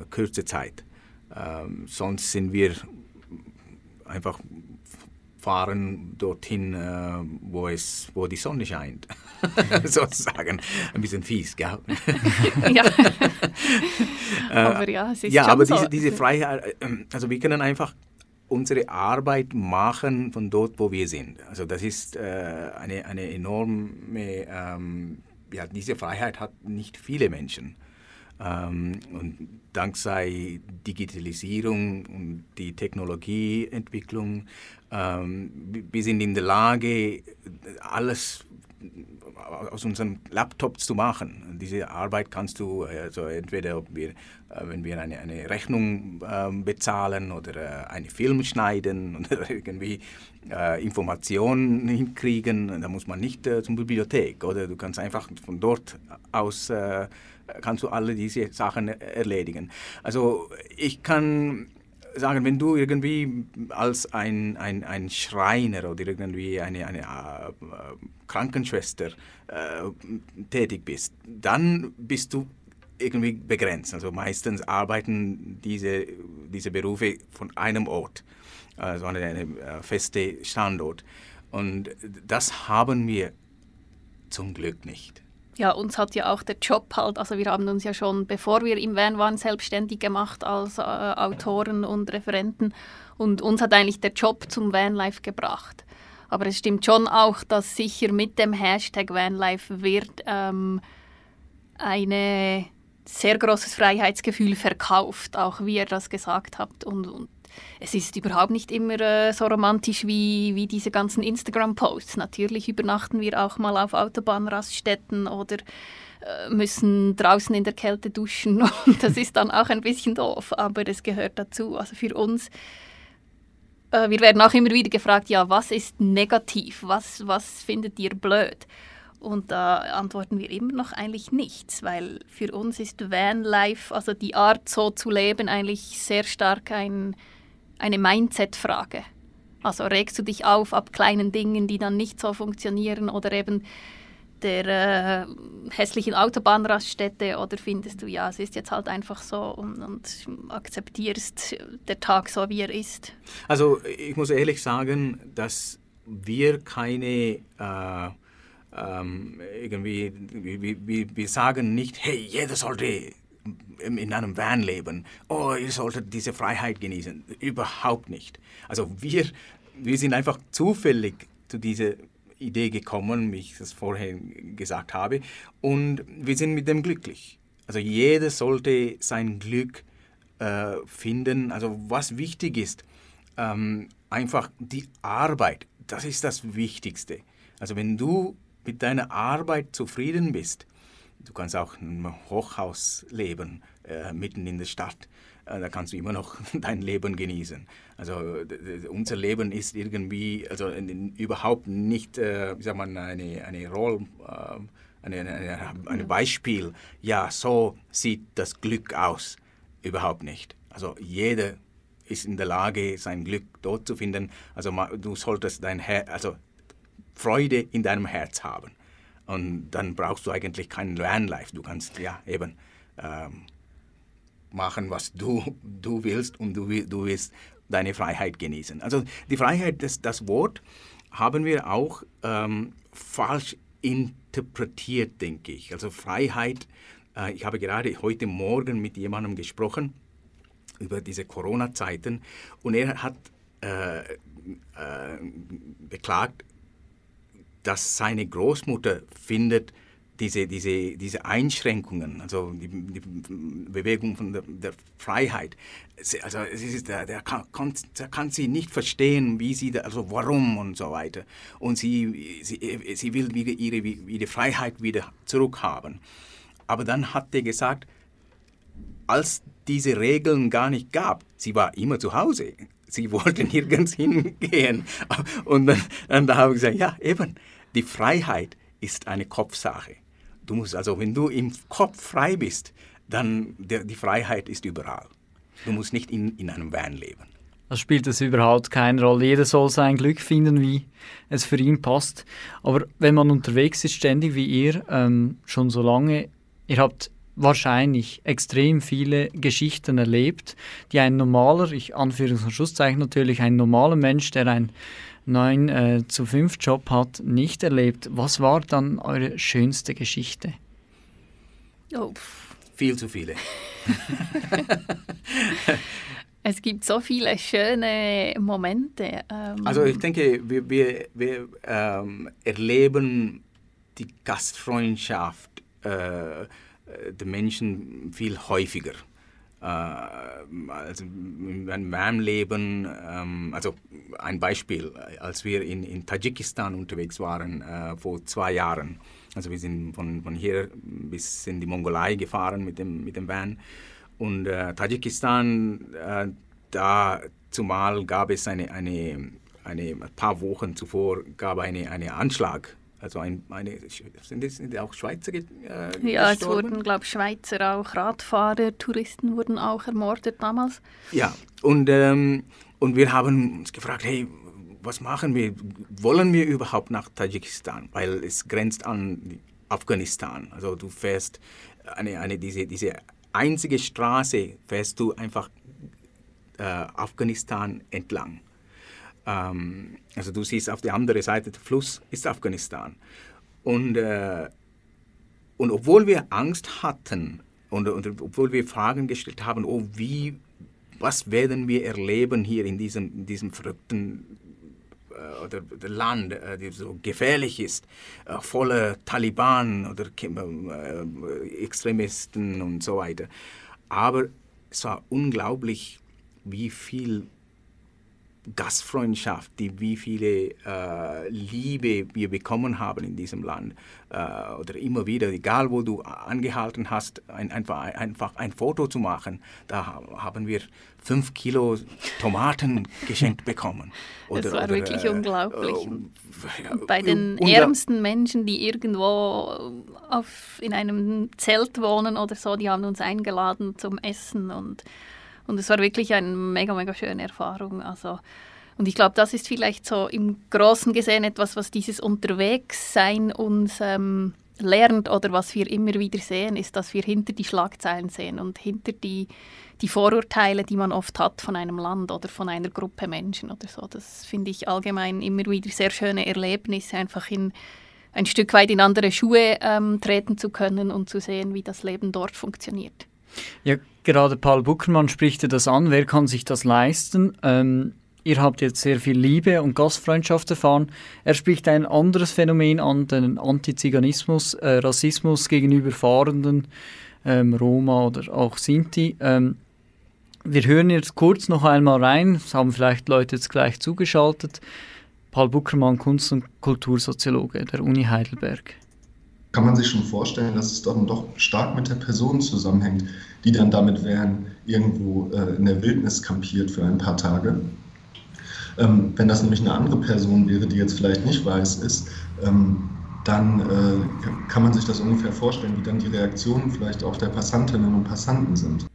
Speaker 4: kurze Zeit. Ähm, sonst sind wir einfach fahren dorthin, äh, wo, es, wo die Sonne scheint. [LAUGHS] Sozusagen. Ein bisschen fies, gell?
Speaker 3: ja. [LAUGHS] aber ja, es ist
Speaker 4: Ja, aber
Speaker 3: so.
Speaker 4: diese, diese Freiheit, äh, also wir können einfach unsere Arbeit machen von dort, wo wir sind. Also das ist äh, eine, eine enorme ähm, ja, diese Freiheit hat nicht viele Menschen. Ähm, und dank sei Digitalisierung und die Technologieentwicklung, ähm, wir sind in der Lage, alles aus unserem Laptop zu machen. Diese Arbeit kannst du also entweder, wir, äh, wenn wir eine, eine Rechnung äh, bezahlen oder äh, einen Film schneiden [LAUGHS] oder irgendwie äh, Informationen hinkriegen, da muss man nicht zur Bibliothek oder du kannst einfach von dort aus kannst du alle diese Sachen erledigen. Also ich kann sagen, wenn du irgendwie als ein, ein, ein Schreiner oder irgendwie eine, eine äh, Krankenschwester äh, tätig bist, dann bist du irgendwie begrenzt. Also meistens arbeiten diese, diese Berufe von einem Ort, also an einem äh, festen Standort. Und das haben wir zum Glück nicht.
Speaker 3: Ja, uns hat ja auch der Job halt, also wir haben uns ja schon, bevor wir im Van waren, selbstständig gemacht als äh, Autoren und Referenten und uns hat eigentlich der Job zum Vanlife gebracht. Aber es stimmt schon auch, dass sicher mit dem Hashtag Vanlife wird ähm, ein sehr großes Freiheitsgefühl verkauft, auch wie ihr das gesagt habt. Und, und es ist überhaupt nicht immer äh, so romantisch wie, wie diese ganzen Instagram-Posts. Natürlich übernachten wir auch mal auf Autobahnraststätten oder äh, müssen draußen in der Kälte duschen. [LAUGHS] Und das ist dann auch ein bisschen doof, aber es gehört dazu. Also für uns, äh, wir werden auch immer wieder gefragt, ja, was ist negativ? Was, was findet ihr blöd? Und da antworten wir immer noch eigentlich nichts, weil für uns ist Vanlife, also die Art so zu leben, eigentlich sehr stark ein eine Mindset-Frage. Also regst du dich auf ab kleinen Dingen, die dann nicht so funktionieren oder eben der äh, hässlichen Autobahnraststätte oder findest du, ja, es ist jetzt halt einfach so und, und akzeptierst der Tag so, wie er ist?
Speaker 4: Also ich muss ehrlich sagen, dass wir keine äh, ähm, irgendwie, wir, wir, wir sagen nicht, hey, jeder sollte in einem Van leben, oh, ihr solltet diese Freiheit genießen. Überhaupt nicht. Also wir, wir sind einfach zufällig zu dieser Idee gekommen, wie ich das vorher gesagt habe, und wir sind mit dem glücklich. Also jeder sollte sein Glück äh, finden. Also was wichtig ist, ähm, einfach die Arbeit, das ist das Wichtigste. Also wenn du mit deiner Arbeit zufrieden bist, Du kannst auch in einem Hochhaus leben, äh, mitten in der Stadt. Äh, da kannst du immer noch [LAUGHS] dein Leben genießen. Also unser Leben ist irgendwie, also überhaupt nicht, äh, wie sagt man, eine, eine Rolle, äh, ein Beispiel. Ja, so sieht das Glück aus. Überhaupt nicht. Also jeder ist in der Lage, sein Glück dort zu finden. Also du solltest dein Her also Freude in deinem Herz haben. Und dann brauchst du eigentlich keinen Vanlife. Du kannst ja eben ähm, machen, was du, du willst und du, du willst deine Freiheit genießen. Also die Freiheit, das, das Wort haben wir auch ähm, falsch interpretiert, denke ich. Also Freiheit, äh, ich habe gerade heute Morgen mit jemandem gesprochen über diese Corona-Zeiten und er hat äh, äh, beklagt, dass seine Großmutter findet, diese, diese, diese Einschränkungen, also die, die Bewegung von der, der, Freiheit, also es ist, der, der, kann, der kann sie nicht verstehen, wie sie, also warum und so weiter. Und sie, sie, sie will wieder ihre, ihre Freiheit wieder zurückhaben. Aber dann hat er gesagt, als diese Regeln gar nicht gab, sie war immer zu Hause, sie [LAUGHS] wollte nirgends hingehen. Und dann, dann da habe ich gesagt, ja eben, die Freiheit ist eine Kopfsache. Du musst also, wenn du im Kopf frei bist, dann der, die Freiheit ist überall. Du musst nicht in, in einem Van leben.
Speaker 2: Das spielt es überhaupt keine Rolle. Jeder soll sein Glück finden, wie es für ihn passt. Aber wenn man unterwegs ist, ständig wie ihr, ähm, schon so lange, ihr habt wahrscheinlich extrem viele Geschichten erlebt, die ein normaler, ich Anführungs- und Schlusszeichen natürlich, ein normaler Mensch, der ein 9 äh, zu 5 Job hat, nicht erlebt. Was war dann eure schönste Geschichte?
Speaker 3: Oh.
Speaker 4: Viel zu viele. [LAUGHS]
Speaker 3: es gibt so viele schöne Momente.
Speaker 4: Ähm also ich denke, wir, wir, wir ähm, erleben die Gastfreundschaft äh, der Menschen viel häufiger. Äh, also in meinem Leben, ähm, also ein Beispiel, als wir in, in Tadschikistan unterwegs waren äh, vor zwei Jahren, also wir sind von, von hier bis in die Mongolei gefahren mit dem, mit dem Van. Und äh, Tadschikistan, äh, da zumal gab es eine, eine, eine, ein paar Wochen zuvor gab eine, eine Anschlag also ein, eine, sind das sind auch Schweizer äh,
Speaker 3: Ja, es wurden, glaube ich, Schweizer auch, Radfahrer, Touristen wurden auch ermordet damals.
Speaker 4: Ja, und, ähm, und wir haben uns gefragt, hey, was machen wir? Wollen wir überhaupt nach Tadschikistan? Weil es grenzt an Afghanistan. Also du fährst eine, eine, diese, diese einzige Straße, fährst du einfach äh, Afghanistan entlang. Ähm, also du siehst auf der anderen Seite des Fluss ist Afghanistan. Und, äh, und obwohl wir Angst hatten und, und, obwohl wir Fragen gestellt haben, oh wie, was werden wir erleben hier in diesem, in diesem verrückten äh, oder, oder Land, äh, das so gefährlich ist, äh, voller Taliban oder Extremisten und so weiter. Aber es war unglaublich, wie viel Gastfreundschaft, die wie viele äh, Liebe wir bekommen haben in diesem Land. Äh, oder immer wieder, egal wo du angehalten hast, ein, einfach, einfach ein Foto zu machen, da haben wir fünf Kilo Tomaten [LAUGHS] geschenkt bekommen.
Speaker 3: Oder, das war oder, wirklich äh, unglaublich. Äh, bei den ärmsten Menschen, die irgendwo auf, in einem Zelt wohnen oder so, die haben uns eingeladen zum Essen und und es war wirklich eine mega, mega schöne Erfahrung. Also, und ich glaube, das ist vielleicht so im Großen gesehen etwas, was dieses Unterwegssein uns ähm, lernt oder was wir immer wieder sehen, ist, dass wir hinter die Schlagzeilen sehen und hinter die, die Vorurteile, die man oft hat von einem Land oder von einer Gruppe Menschen oder so. Das finde ich allgemein immer wieder sehr schöne Erlebnisse, einfach in ein Stück weit in andere Schuhe ähm, treten zu können und zu sehen, wie das Leben dort funktioniert.
Speaker 2: Ja, gerade Paul Buckermann spricht das an. Wer kann sich das leisten? Ähm, ihr habt jetzt sehr viel Liebe und Gastfreundschaft erfahren. Er spricht ein anderes Phänomen an, den Antiziganismus, äh, Rassismus gegenüber Fahrenden, ähm, Roma oder auch Sinti. Ähm, wir hören jetzt kurz noch einmal rein, das haben vielleicht Leute jetzt gleich zugeschaltet. Paul Buckermann, Kunst- und Kultursoziologe der Uni Heidelberg
Speaker 5: kann man sich schon vorstellen, dass es dann doch stark mit der Person zusammenhängt, die dann damit wären, irgendwo äh, in der Wildnis kampiert für ein paar Tage. Ähm, wenn das nämlich eine andere Person wäre, die jetzt vielleicht nicht weiß ist, ähm, dann äh, kann man sich das ungefähr vorstellen, wie dann die Reaktionen vielleicht auch der Passantinnen und Passanten sind.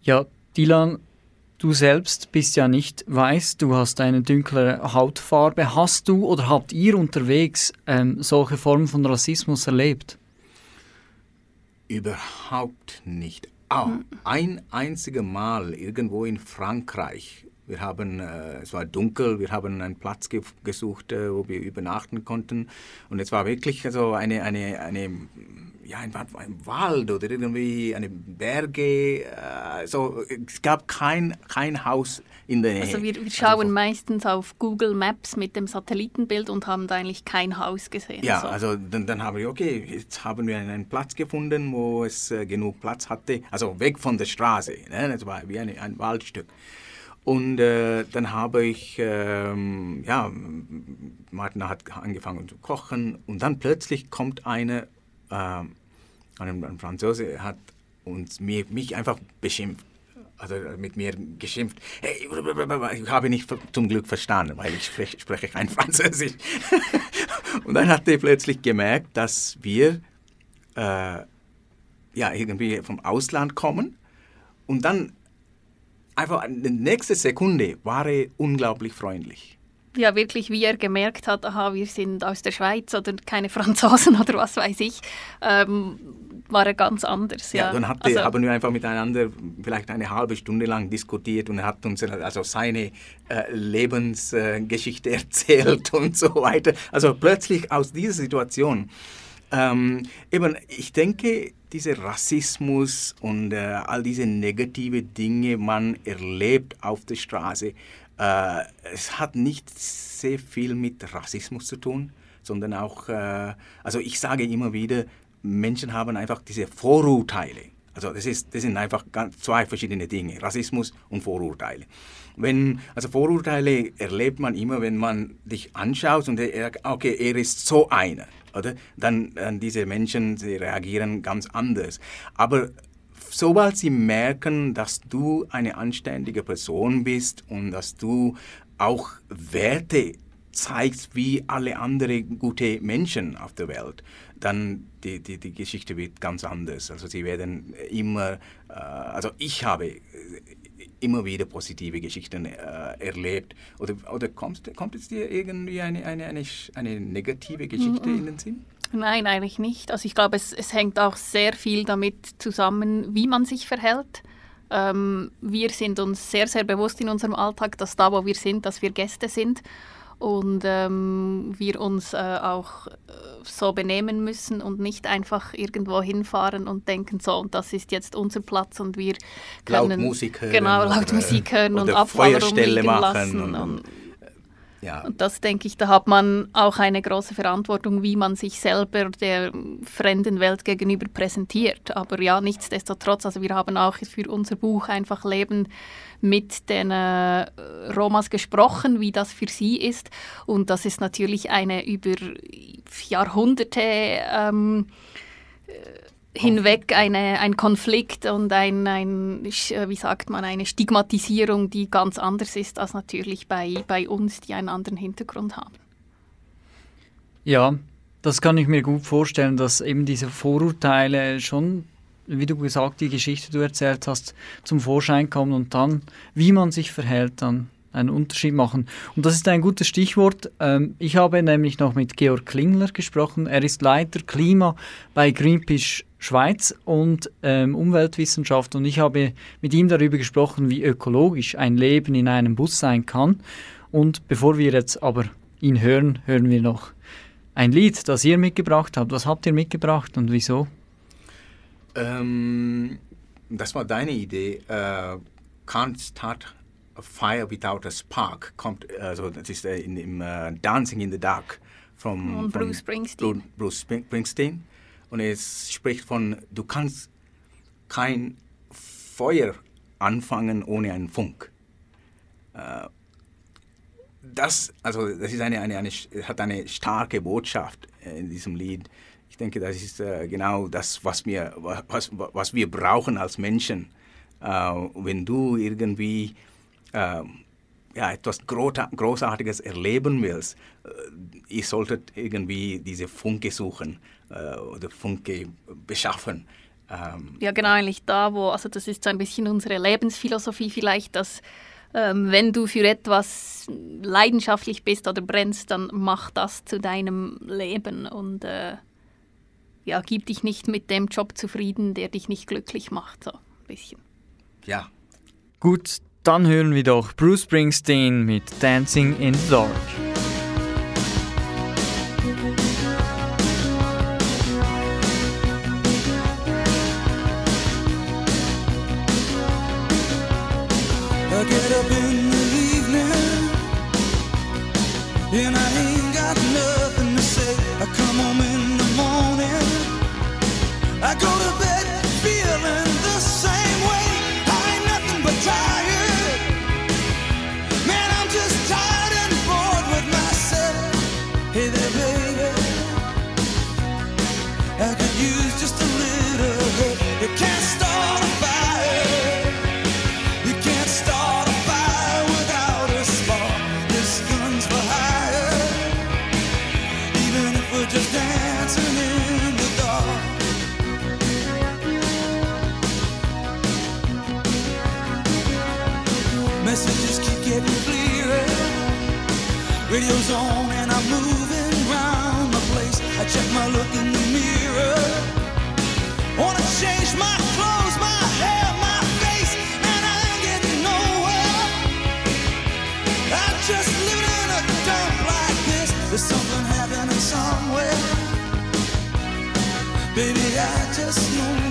Speaker 2: Ja, Dilan, Du selbst bist ja nicht weiß, du hast eine dunklere Hautfarbe. Hast du oder habt ihr unterwegs ähm, solche Formen von Rassismus erlebt?
Speaker 4: Überhaupt nicht. Oh, ein einziges Mal irgendwo in Frankreich. Wir haben, äh, es war dunkel, wir haben einen Platz ge gesucht, äh, wo wir übernachten konnten. Und es war wirklich also eine, eine, eine ja, ein, ein Wald oder irgendwie eine Berge. Also es gab kein, kein Haus in der Nähe.
Speaker 3: Also wir, wir schauen also, meistens auf Google Maps mit dem Satellitenbild und haben da eigentlich kein Haus gesehen.
Speaker 4: Ja, so. also dann, dann haben wir, okay, jetzt haben wir einen Platz gefunden, wo es äh, genug Platz hatte. Also weg von der Straße. Ne? Das war wie eine, ein Waldstück. Und äh, dann habe ich, ähm, ja, Martin hat angefangen zu kochen und dann plötzlich kommt eine äh, ein, Franzose hat uns, mir, mich einfach beschimpft. Also mit mir geschimpft. Hey, ich habe nicht zum Glück verstanden, weil ich spreche, spreche kein [LAUGHS] Französisch. [LAUGHS] und dann hat er plötzlich gemerkt, dass wir äh, ja, irgendwie vom Ausland kommen. Und dann einfach in der nächsten Sekunde war er unglaublich freundlich
Speaker 3: ja wirklich, wie er gemerkt hat, aha, wir sind aus der Schweiz oder keine Franzosen oder was weiß ich, ähm, war er ganz anders. Ja,
Speaker 4: ja dann hatte, also, haben wir einfach miteinander vielleicht eine halbe Stunde lang diskutiert und er hat uns also seine äh, Lebensgeschichte äh, [LAUGHS] erzählt und so weiter. Also plötzlich aus dieser Situation. Ähm, eben, ich denke, dieser Rassismus und äh, all diese negative Dinge man erlebt auf der Straße, äh, es hat nicht sehr viel mit Rassismus zu tun, sondern auch, äh, also ich sage immer wieder, Menschen haben einfach diese Vorurteile. Also das, ist, das sind einfach ganz zwei verschiedene Dinge, Rassismus und Vorurteile. Wenn, also Vorurteile erlebt man immer, wenn man dich anschaut und er, okay, er ist so einer, oder? Dann, dann diese Menschen, sie reagieren ganz anders. Aber sobald sie merken, dass du eine anständige Person bist und dass du auch Werte zeigst wie alle anderen gute Menschen auf der Welt, dann die, die, die Geschichte wird ganz anders. Also sie werden immer, äh, also ich habe immer wieder positive Geschichten äh, erlebt. Oder, oder kommt, kommt es dir irgendwie eine, eine, eine, eine negative Geschichte mhm. in den Sinn?
Speaker 3: Nein, eigentlich nicht. Also ich glaube, es, es hängt auch sehr viel damit zusammen, wie man sich verhält. Ähm, wir sind uns sehr, sehr bewusst in unserem Alltag, dass da, wo wir sind, dass wir Gäste sind und ähm, wir uns äh, auch äh, so benehmen müssen und nicht einfach irgendwo hinfahren und denken, so, und das ist jetzt unser Platz und wir können
Speaker 4: laut Musik hören,
Speaker 3: genau, laut Musik hören und Abfall rumliegen lassen. Und, und, ja. Und das denke ich, da hat man auch eine große Verantwortung, wie man sich selber der fremden Welt gegenüber präsentiert. Aber ja, nichtsdestotrotz, also wir haben auch für unser Buch einfach Leben mit den äh, Romas gesprochen, wie das für sie ist. Und das ist natürlich eine über Jahrhunderte ähm, hinweg eine, ein Konflikt und ein, ein, wie sagt man, eine Stigmatisierung, die ganz anders ist als natürlich bei, bei uns, die einen anderen Hintergrund haben.
Speaker 2: Ja, das kann ich mir gut vorstellen, dass eben diese Vorurteile schon, wie du gesagt, die Geschichte, die du erzählt hast, zum Vorschein kommen und dann, wie man sich verhält, dann einen Unterschied machen. Und das ist ein gutes Stichwort. Ähm, ich habe nämlich noch mit Georg Klingler gesprochen. Er ist Leiter Klima bei Greenpeace Schweiz und ähm, Umweltwissenschaft und ich habe mit ihm darüber gesprochen, wie ökologisch ein Leben in einem Bus sein kann. Und bevor wir jetzt aber ihn hören, hören wir noch ein Lied, das ihr mitgebracht habt. Was habt ihr mitgebracht und wieso?
Speaker 4: Ähm, das war deine Idee. Uh, can't start fire without a spark. Kommt, also das ist in, in uh, Dancing in the Dark
Speaker 3: von Bruce Springsteen.
Speaker 4: Bruce Springsteen. Und es spricht von, du kannst kein Feuer anfangen ohne einen Funk. Äh, das, also das ist eine, eine, eine, hat eine starke Botschaft in diesem Lied. Ich denke, das ist äh, genau das, was wir, was, was wir brauchen als Menschen. Äh, wenn du irgendwie ja, etwas Großartiges erleben willst, ihr solltet irgendwie diese Funke suchen äh, oder Funke beschaffen.
Speaker 3: Ähm, ja, genau, eigentlich da, wo, also das ist so ein bisschen unsere Lebensphilosophie vielleicht, dass ähm, wenn du für etwas leidenschaftlich bist oder brennst, dann mach das zu deinem Leben und äh, ja, gib dich nicht mit dem Job zufrieden, der dich nicht glücklich macht, so ein bisschen.
Speaker 4: Ja.
Speaker 2: Gut, dann hören wir doch Bruce Springsteen mit Dancing in the Dark.
Speaker 7: Check my look in the mirror. Wanna change my clothes, my hair, my face, and I ain't getting nowhere. I'm just living in a dump like this. There's something happening somewhere. Baby, I just know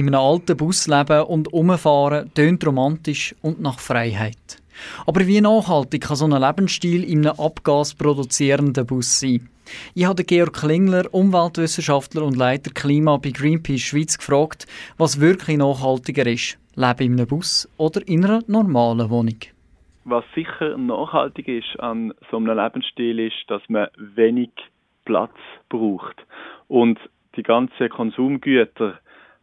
Speaker 7: In
Speaker 2: einem alten Bus leben und umfahren tönt romantisch und nach Freiheit. Aber wie nachhaltig kann so ein Lebensstil in einem abgasproduzierenden Bus sein? Ich habe Georg Klingler, Umweltwissenschaftler und Leiter Klima bei Greenpeace Schweiz, gefragt, was wirklich nachhaltiger ist. Leben in einem Bus oder in einer normalen Wohnung?
Speaker 8: Was sicher nachhaltig ist an so einem Lebensstil ist, dass man wenig Platz braucht und die ganzen Konsumgüter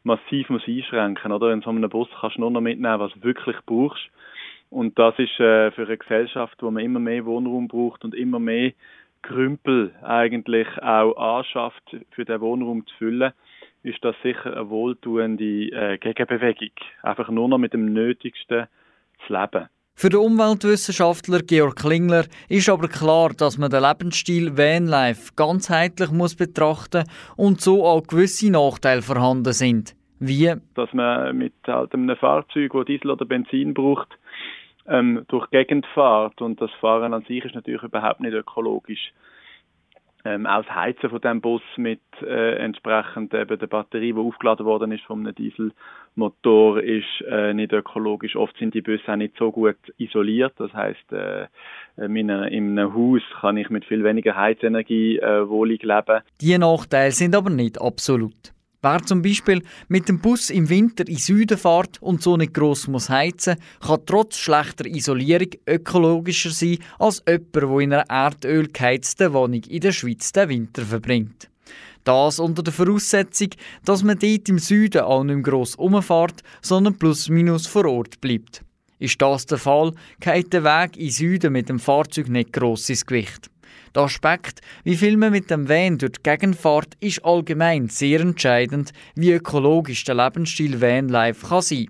Speaker 8: massiv muss einschränken, oder? In so einem Bus kannst du nur noch mitnehmen, was du wirklich brauchst. Und das ist äh, für eine Gesellschaft, wo man immer mehr Wohnraum braucht und immer mehr Krümpel eigentlich auch anschafft, für den Wohnraum zu füllen, ist das sicher eine wohltuende äh, Gegenbewegung. Einfach nur noch mit dem Nötigsten zu leben.
Speaker 2: Für den Umweltwissenschaftler Georg Klingler ist aber klar, dass man den Lebensstil Vanlife ganzheitlich muss betrachten und so auch gewisse Nachteile vorhanden sind. Wie
Speaker 8: dass man mit halt einem Fahrzeug, das Diesel oder Benzin braucht, ähm, durch die Gegend fährt. Und das Fahren an sich ist natürlich überhaupt nicht ökologisch. Ähm, auch das Heizen von dem Bus mit äh, entsprechend eben der Batterie, die aufgeladen worden ist von einem Dieselmotor, ist äh, nicht ökologisch. Oft sind die Busse auch nicht so gut isoliert. Das heißt, äh, in einem Haus kann ich mit viel weniger Heizenergie äh, wohlig leben.
Speaker 2: die Nachteile sind aber nicht absolut. Wer zum Beispiel mit dem Bus im Winter in Süden fährt und so nicht gross muss heizen, kann trotz schlechter Isolierung ökologischer sein als jemand, der in einer Erdöl geheizten Wohnung in der Schweiz den Winter verbringt. Das unter der Voraussetzung, dass man dort im Süden auch nicht gross umfährt, sondern plus minus vor Ort bleibt. Ist das der Fall, geht der Weg in Süden mit dem Fahrzeug nicht gross ins Gewicht. Der Aspekt, wie viel man mit dem Van durch die Gegend fährt, ist allgemein sehr entscheidend, wie ökologisch der Lebensstil Vanlife kann sein.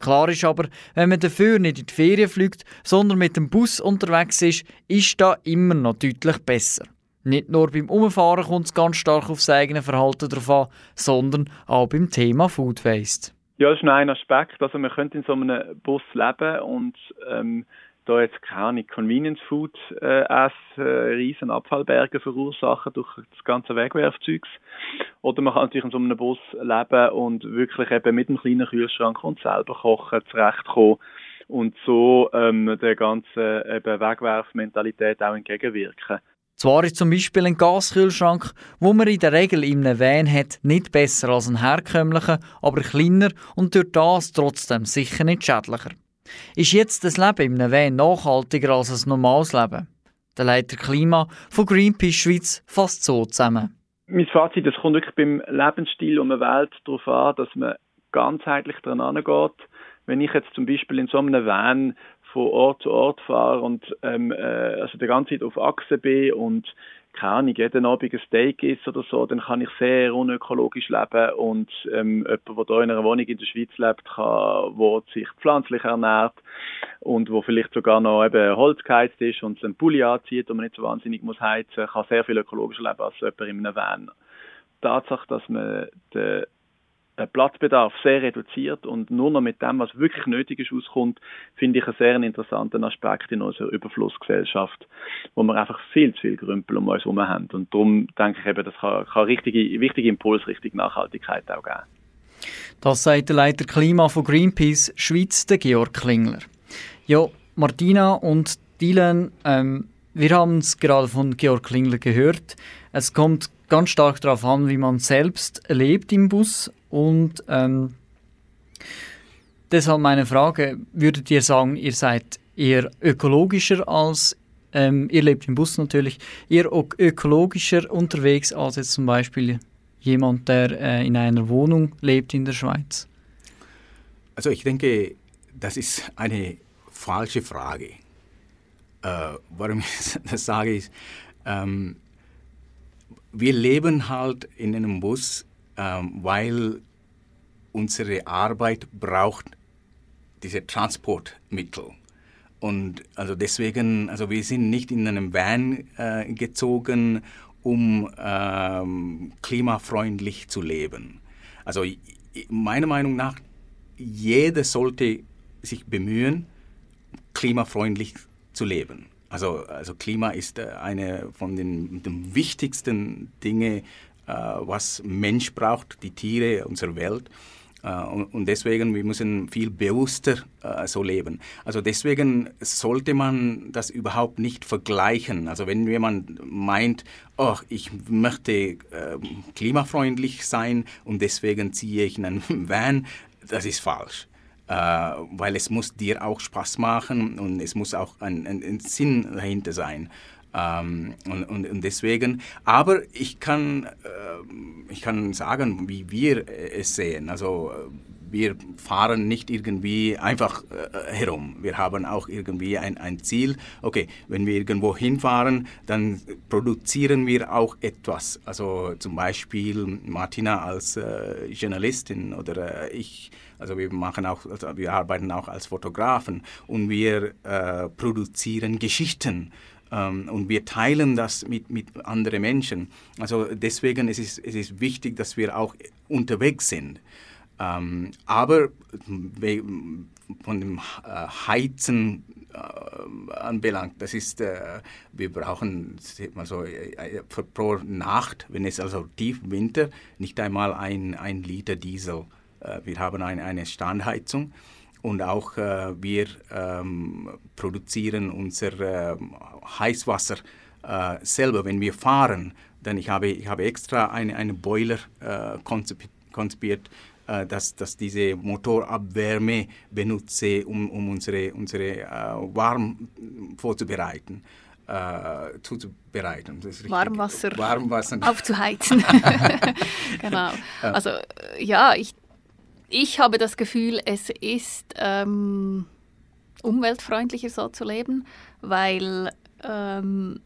Speaker 2: Klar ist aber, wenn man dafür nicht in die Ferien fliegt, sondern mit dem Bus unterwegs ist, ist da immer noch deutlich besser. Nicht nur beim Umfahren kommt es ganz stark aufs eigene Verhalten drauf an, sondern auch beim Thema Food Waste.
Speaker 8: Ja, das ist noch ein Aspekt. Also man könnte in so einem Bus leben und ähm, da jetzt keine Convenience Food äh, essen, äh, riesen Abfallberge verursachen durch das ganze Wegwerfzeugs. Oder man kann natürlich in so einem Bus leben und wirklich eben mit einem kleinen Kühlschrank und selber kochen, zurechtkommen und so ähm, der ganzen eben Wegwerfmentalität auch entgegenwirken.
Speaker 2: Zwar ist zum Beispiel ein Gaskühlschrank, wo man in der Regel in einem Van hat, nicht besser als ein herkömmlicher, aber kleiner und durch das trotzdem sicher nicht schädlicher. Ist jetzt das Leben in einem Van nachhaltiger als ein normales Leben? Der Leiter Klima von Greenpeace Schweiz fasst so zusammen.
Speaker 8: mein Fazit, es kommt wirklich beim Lebensstil um eine Welt darauf an, dass man ganzheitlich dran geht. Wenn ich jetzt zum Beispiel in so einem Van von Ort zu Ort fahre und ähm, äh, also die ganze Zeit auf Achse bin und keine Ahnung, jeden Abend ein Steak isst oder so, dann kann ich sehr unökologisch leben und ähm, jemand, der hier in einer Wohnung in der Schweiz lebt, kann, wo sich pflanzlich ernährt und wo vielleicht sogar noch eben Holz geheizt ist und einen Pulli anzieht und man nicht so wahnsinnig muss heizen, kann sehr viel ökologischer leben als jemand in einem Van. Die Tatsache, dass man den Platzbedarf sehr reduziert und nur noch mit dem, was wirklich nötig ist, auskommt, finde ich einen sehr interessanten Aspekt in unserer Überflussgesellschaft, wo wir einfach viel zu viel Grümpel um uns herum haben. Und darum denke ich eben, das kann, kann richtige, wichtige Impuls Richtung Nachhaltigkeit auch geben.
Speaker 2: Das sagt der Leiter Klima von Greenpeace Schweiz, der Georg Klingler. Ja, Martina und Dylan, ähm, wir haben es gerade von Georg Klingler gehört. Es kommt ganz stark darauf an, wie man selbst lebt im Bus und ähm, deshalb meine Frage, würdet ihr sagen, ihr seid eher ökologischer als, ähm, ihr lebt im Bus natürlich, eher ökologischer unterwegs als jetzt zum Beispiel jemand, der äh, in einer Wohnung lebt in der Schweiz?
Speaker 4: Also ich denke, das ist eine falsche Frage. Äh, warum ich das sage, ist, ähm, wir leben halt in einem Bus ähm, weil unsere Arbeit braucht diese Transportmittel. Und also deswegen, also wir sind nicht in einem Van äh, gezogen, um ähm, klimafreundlich zu leben. Also meiner Meinung nach, jeder sollte sich bemühen, klimafreundlich zu leben. Also, also Klima ist äh, eine von den, den wichtigsten Dingen, was Mensch braucht, die Tiere, unsere Welt. Äh, und deswegen, wir müssen viel bewusster äh, so leben. Also deswegen sollte man das überhaupt nicht vergleichen. Also wenn jemand meint, oh, ich möchte äh, klimafreundlich sein und deswegen ziehe ich einen [LAUGHS] Van, das ist falsch. Äh, weil es muss dir auch Spaß machen und es muss auch ein, ein, ein Sinn dahinter sein. Ähm, und, und, und, deswegen, aber ich kann, äh, ich kann sagen, wie wir es sehen. Also wir fahren nicht irgendwie einfach äh, herum. Wir haben auch irgendwie ein, ein Ziel. Okay, wenn wir irgendwo hinfahren, dann produzieren wir auch etwas. Also zum Beispiel Martina als äh, Journalistin oder äh, ich. Also wir machen auch, also wir arbeiten auch als Fotografen und wir äh, produzieren Geschichten. Ähm, und wir teilen das mit, mit anderen Menschen. Also deswegen ist es, ist wichtig, dass wir auch unterwegs sind. Ähm, aber von dem äh, Heizen äh, anbelangt, das ist, äh, wir brauchen also, äh, pro Nacht, wenn es also tief Winter, nicht einmal ein, ein Liter Diesel. Äh, wir haben ein, eine Standheizung und auch äh, wir ähm, produzieren unser äh, Heißwasser äh, selber, wenn wir fahren. Denn ich habe, ich habe extra einen eine Boiler äh, konzipiert, äh, dass, dass diese Motorabwärme benutze, um, um unsere, unsere äh, warm vorzubereiten. Äh, zuzubereiten.
Speaker 3: Warmwasser,
Speaker 4: Warmwasser
Speaker 3: aufzuheizen. [LAUGHS] genau. [LAUGHS] Also ja, ich ich habe das Gefühl, es ist ähm, umweltfreundlicher so zu leben, weil ähm,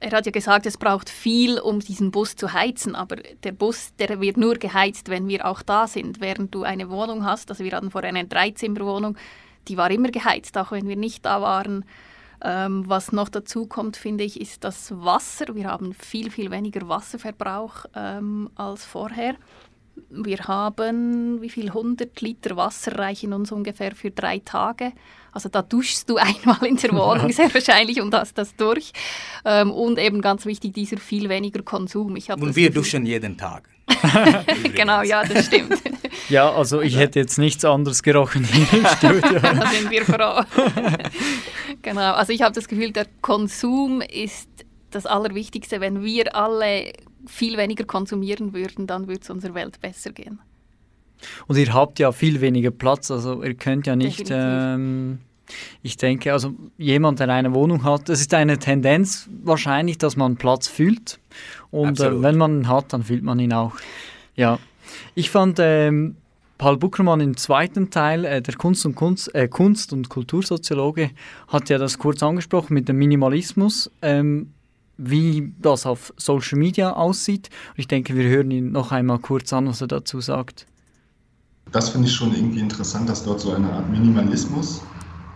Speaker 3: er hat ja gesagt, es braucht viel, um diesen Bus zu heizen, aber der Bus, der wird nur geheizt, wenn wir auch da sind. Während du eine Wohnung hast, also wir hatten vorher eine Dreizimmerwohnung, die war immer geheizt, auch wenn wir nicht da waren. Ähm, was noch dazu kommt, finde ich, ist das Wasser. Wir haben viel, viel weniger Wasserverbrauch ähm, als vorher. Wir haben, wie viel, 100 Liter Wasser reichen uns ungefähr für drei Tage. Also da duschst du [LAUGHS] einmal in der Wohnung sehr wahrscheinlich und hast das durch. Ähm, und eben ganz wichtig, dieser viel weniger Konsum.
Speaker 4: und wir Gefühl, duschen jeden Tag. [LAUGHS]
Speaker 3: genau, ja, das stimmt. [LAUGHS]
Speaker 2: Ja, also ich hätte jetzt nichts anderes gerochen hier im Studio.
Speaker 3: da sind wir froh. genau, also ich habe das Gefühl, der Konsum ist das Allerwichtigste. Wenn wir alle viel weniger konsumieren würden, dann würde es unserer Welt besser gehen.
Speaker 2: Und ihr habt ja viel weniger Platz, also ihr könnt ja nicht ähm, Ich denke, also jemand, der eine Wohnung hat, das ist eine Tendenz wahrscheinlich, dass man Platz fühlt. Und äh, wenn man ihn hat, dann fühlt man ihn auch. Ja. Ich fand ähm, Paul Buckermann im zweiten Teil, äh, der Kunst- und, Kunst, äh, Kunst und Kultursoziologe, hat ja das kurz angesprochen mit dem Minimalismus, ähm, wie das auf Social Media aussieht. Und ich denke, wir hören ihn noch einmal kurz an, was er dazu sagt.
Speaker 5: Das finde ich schon irgendwie interessant, dass dort so eine Art Minimalismus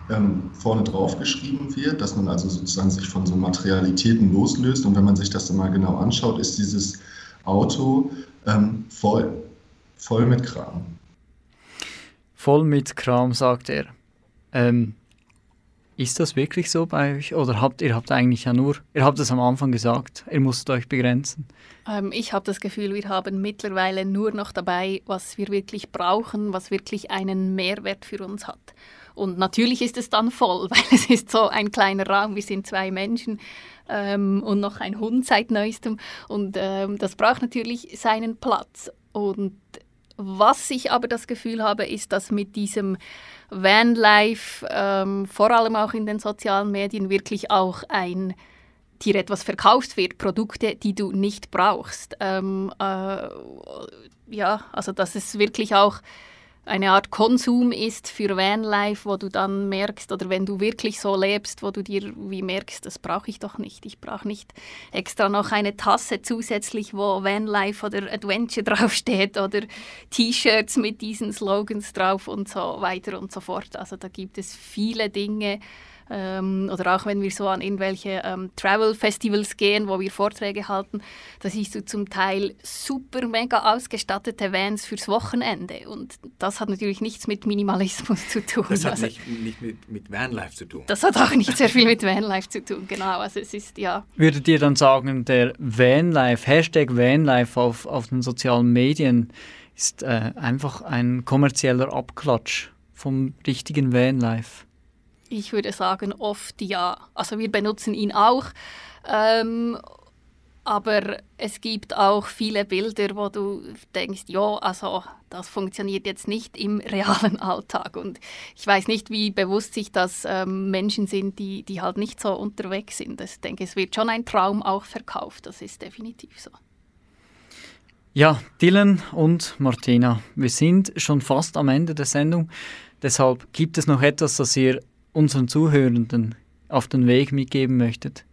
Speaker 5: ähm, vorne drauf geschrieben wird, dass man also sozusagen sich von so Materialitäten loslöst. Und wenn man sich das dann mal genau anschaut, ist dieses Auto ähm, voll, voll mit Kram
Speaker 2: voll mit Kram, sagt er. Ähm, ist das wirklich so bei euch? Oder habt ihr habt eigentlich ja nur, ihr habt es am Anfang gesagt, ihr musstet euch begrenzen?
Speaker 3: Ähm, ich habe das Gefühl, wir haben mittlerweile nur noch dabei, was wir wirklich brauchen, was wirklich einen Mehrwert für uns hat. Und natürlich ist es dann voll, [LAUGHS] weil es ist so ein kleiner Raum, wir sind zwei Menschen ähm, und noch ein Hund seit neuestem. Und ähm, das braucht natürlich seinen Platz. Und was ich aber das Gefühl habe, ist, dass mit diesem Vanlife, ähm, vor allem auch in den sozialen Medien, wirklich auch ein dir etwas verkauft wird, Produkte, die du nicht brauchst. Ähm, äh, ja, also dass es wirklich auch eine Art Konsum ist für Vanlife, wo du dann merkst, oder wenn du wirklich so lebst, wo du dir wie merkst, das brauche ich doch nicht. Ich brauche nicht extra noch eine Tasse zusätzlich, wo Vanlife oder Adventure [LAUGHS] draufsteht oder T-Shirts mit diesen Slogans drauf und so weiter und so fort. Also da gibt es viele Dinge, ähm, oder auch wenn wir so an irgendwelche ähm, Travel-Festivals gehen, wo wir Vorträge halten, da siehst du zum Teil super mega ausgestattete Vans fürs Wochenende. Und das hat natürlich nichts mit Minimalismus zu tun.
Speaker 4: Das hat also, nicht, nicht mit, mit Vanlife zu tun.
Speaker 3: Das hat auch nicht sehr viel mit Vanlife zu tun, genau. Also es ist, ja.
Speaker 2: Würdet ihr dann sagen, der Vanlife, Hashtag Vanlife auf, auf den sozialen Medien ist äh, einfach ein kommerzieller Abklatsch vom richtigen Vanlife?
Speaker 3: Ich würde sagen, oft ja. Also wir benutzen ihn auch. Ähm, aber es gibt auch viele Bilder, wo du denkst, ja, also das funktioniert jetzt nicht im [LAUGHS] realen Alltag. Und ich weiß nicht, wie bewusst sich das ähm, Menschen sind, die, die halt nicht so unterwegs sind. Ich denke, es wird schon ein Traum auch verkauft. Das ist definitiv so.
Speaker 2: Ja, Dylan und Martina, wir sind schon fast am Ende der Sendung. Deshalb gibt es noch etwas, das ihr unseren Zuhörenden auf den Weg mitgeben möchtet?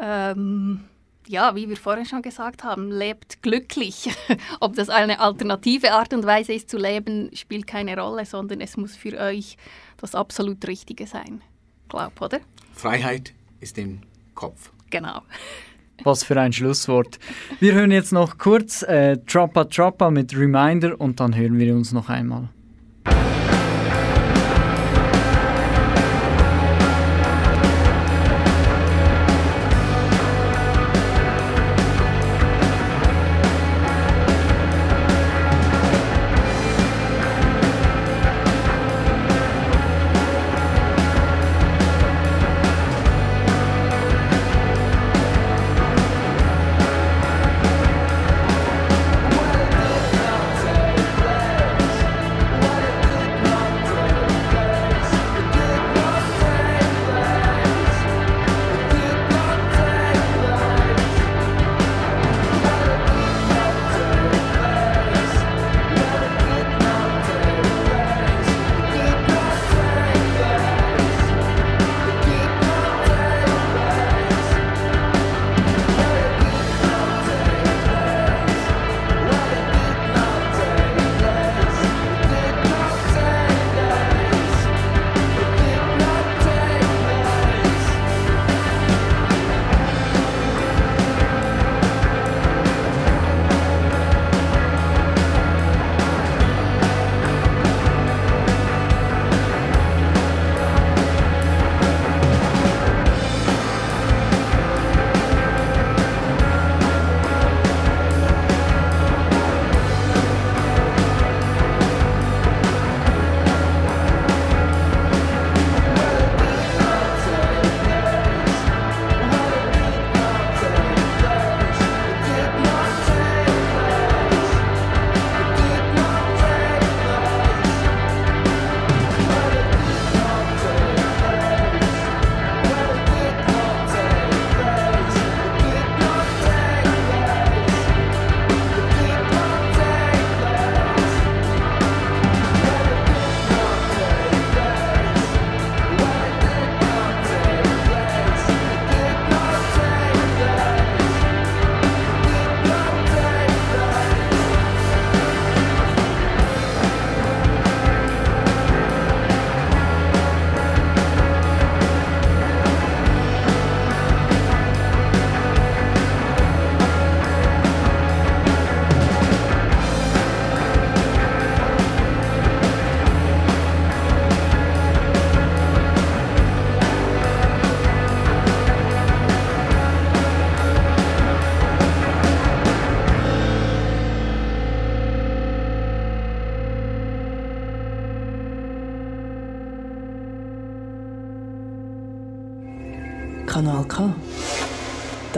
Speaker 3: Ähm, ja, wie wir vorhin schon gesagt haben, lebt glücklich. [LAUGHS] Ob das eine alternative Art und Weise ist zu leben, spielt keine Rolle, sondern es muss für euch das absolut Richtige sein. Glaub, oder?
Speaker 4: Freiheit ist im Kopf.
Speaker 3: Genau. [LAUGHS]
Speaker 2: Was für ein Schlusswort. Wir hören jetzt noch kurz äh, Troppa Troppa mit Reminder und dann hören wir uns noch einmal.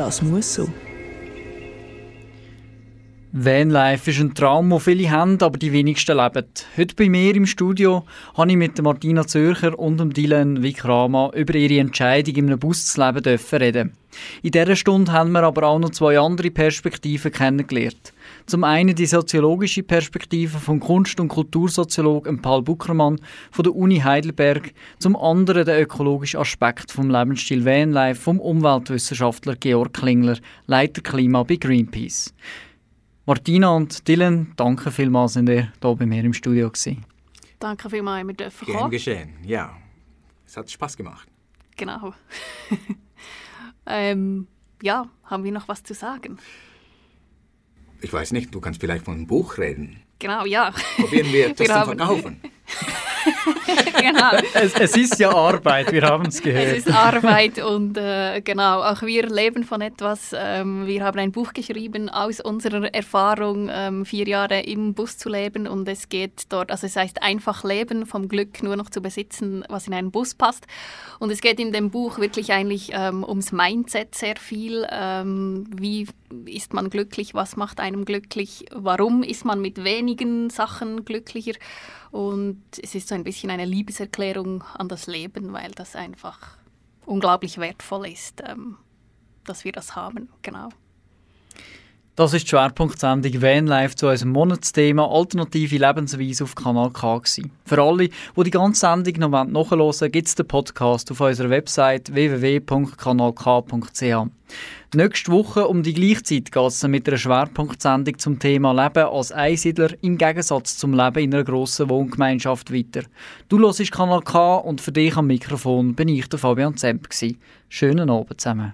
Speaker 1: Das muss so.
Speaker 2: Vanlife ist ein Traum, den viele haben, aber die wenigsten leben. Heute bei mir im Studio habe ich mit Martina Zürcher und dem Dylan Vikrama über ihre Entscheidung, in einem Bus zu leben reden. In dieser Stunde haben wir aber auch noch zwei andere Perspektiven kennengelernt. Zum einen die soziologische Perspektive vom Kunst- und Kultursoziologen Paul Buckermann von der Uni Heidelberg, zum anderen der ökologische Aspekt vom Lebensstil Vanlife vom Umweltwissenschaftler Georg Klingler, Leiter Klima bei Greenpeace. Martina und Dylan, danke vielmals, dass ihr hier bei mir im Studio gewesen.
Speaker 3: Danke vielmals, wir dürfen
Speaker 4: Gern
Speaker 3: kommen.
Speaker 4: geschehen, ja. Es hat Spaß gemacht.
Speaker 3: Genau. [LAUGHS] ähm, ja, haben wir noch was zu sagen?
Speaker 4: Ich weiß nicht, du kannst vielleicht von einem Buch reden.
Speaker 3: Genau, ja.
Speaker 4: Probieren wir das
Speaker 3: Wir
Speaker 4: zu verkaufen. [LAUGHS]
Speaker 3: genau.
Speaker 2: Es, es ist ja Arbeit, wir haben es
Speaker 3: Es
Speaker 2: gehört.
Speaker 3: ist Arbeit und äh, genau, auch wir leben von etwas. Ähm, wir haben ein Buch geschrieben aus unserer Erfahrung, ähm, vier Jahre im Bus zu leben und es geht dort, also es heißt einfach leben, vom Glück nur noch zu besitzen, was in einen Bus passt. Und es geht in dem Buch wirklich eigentlich ähm, ums Mindset sehr viel. Ähm, wie ist man glücklich? Was macht einem glücklich? Warum ist man mit wenigen Sachen glücklicher? Und es ist so ein bisschen eine Liebeserklärung an das Leben, weil das einfach unglaublich wertvoll ist, ähm, dass wir das haben. Genau.
Speaker 2: Das ist die Schwerpunktsendung Vanlife zu unserem Monatsthema Alternative Lebensweise auf Kanal K. Gewesen. Für alle, die die ganze Sendung noch nachhören wollen, gibt es den Podcast auf unserer Website www.kanalk.ch. Nächste Woche um die gleiche Zeit geht es mit einer Schwerpunktsendung zum Thema Leben als Einsiedler im Gegensatz zum Leben in einer grossen Wohngemeinschaft weiter. Du hörst Kanal K und für dich am Mikrofon bin ich der Fabian Zemp. gewesen. Schönen Abend zusammen.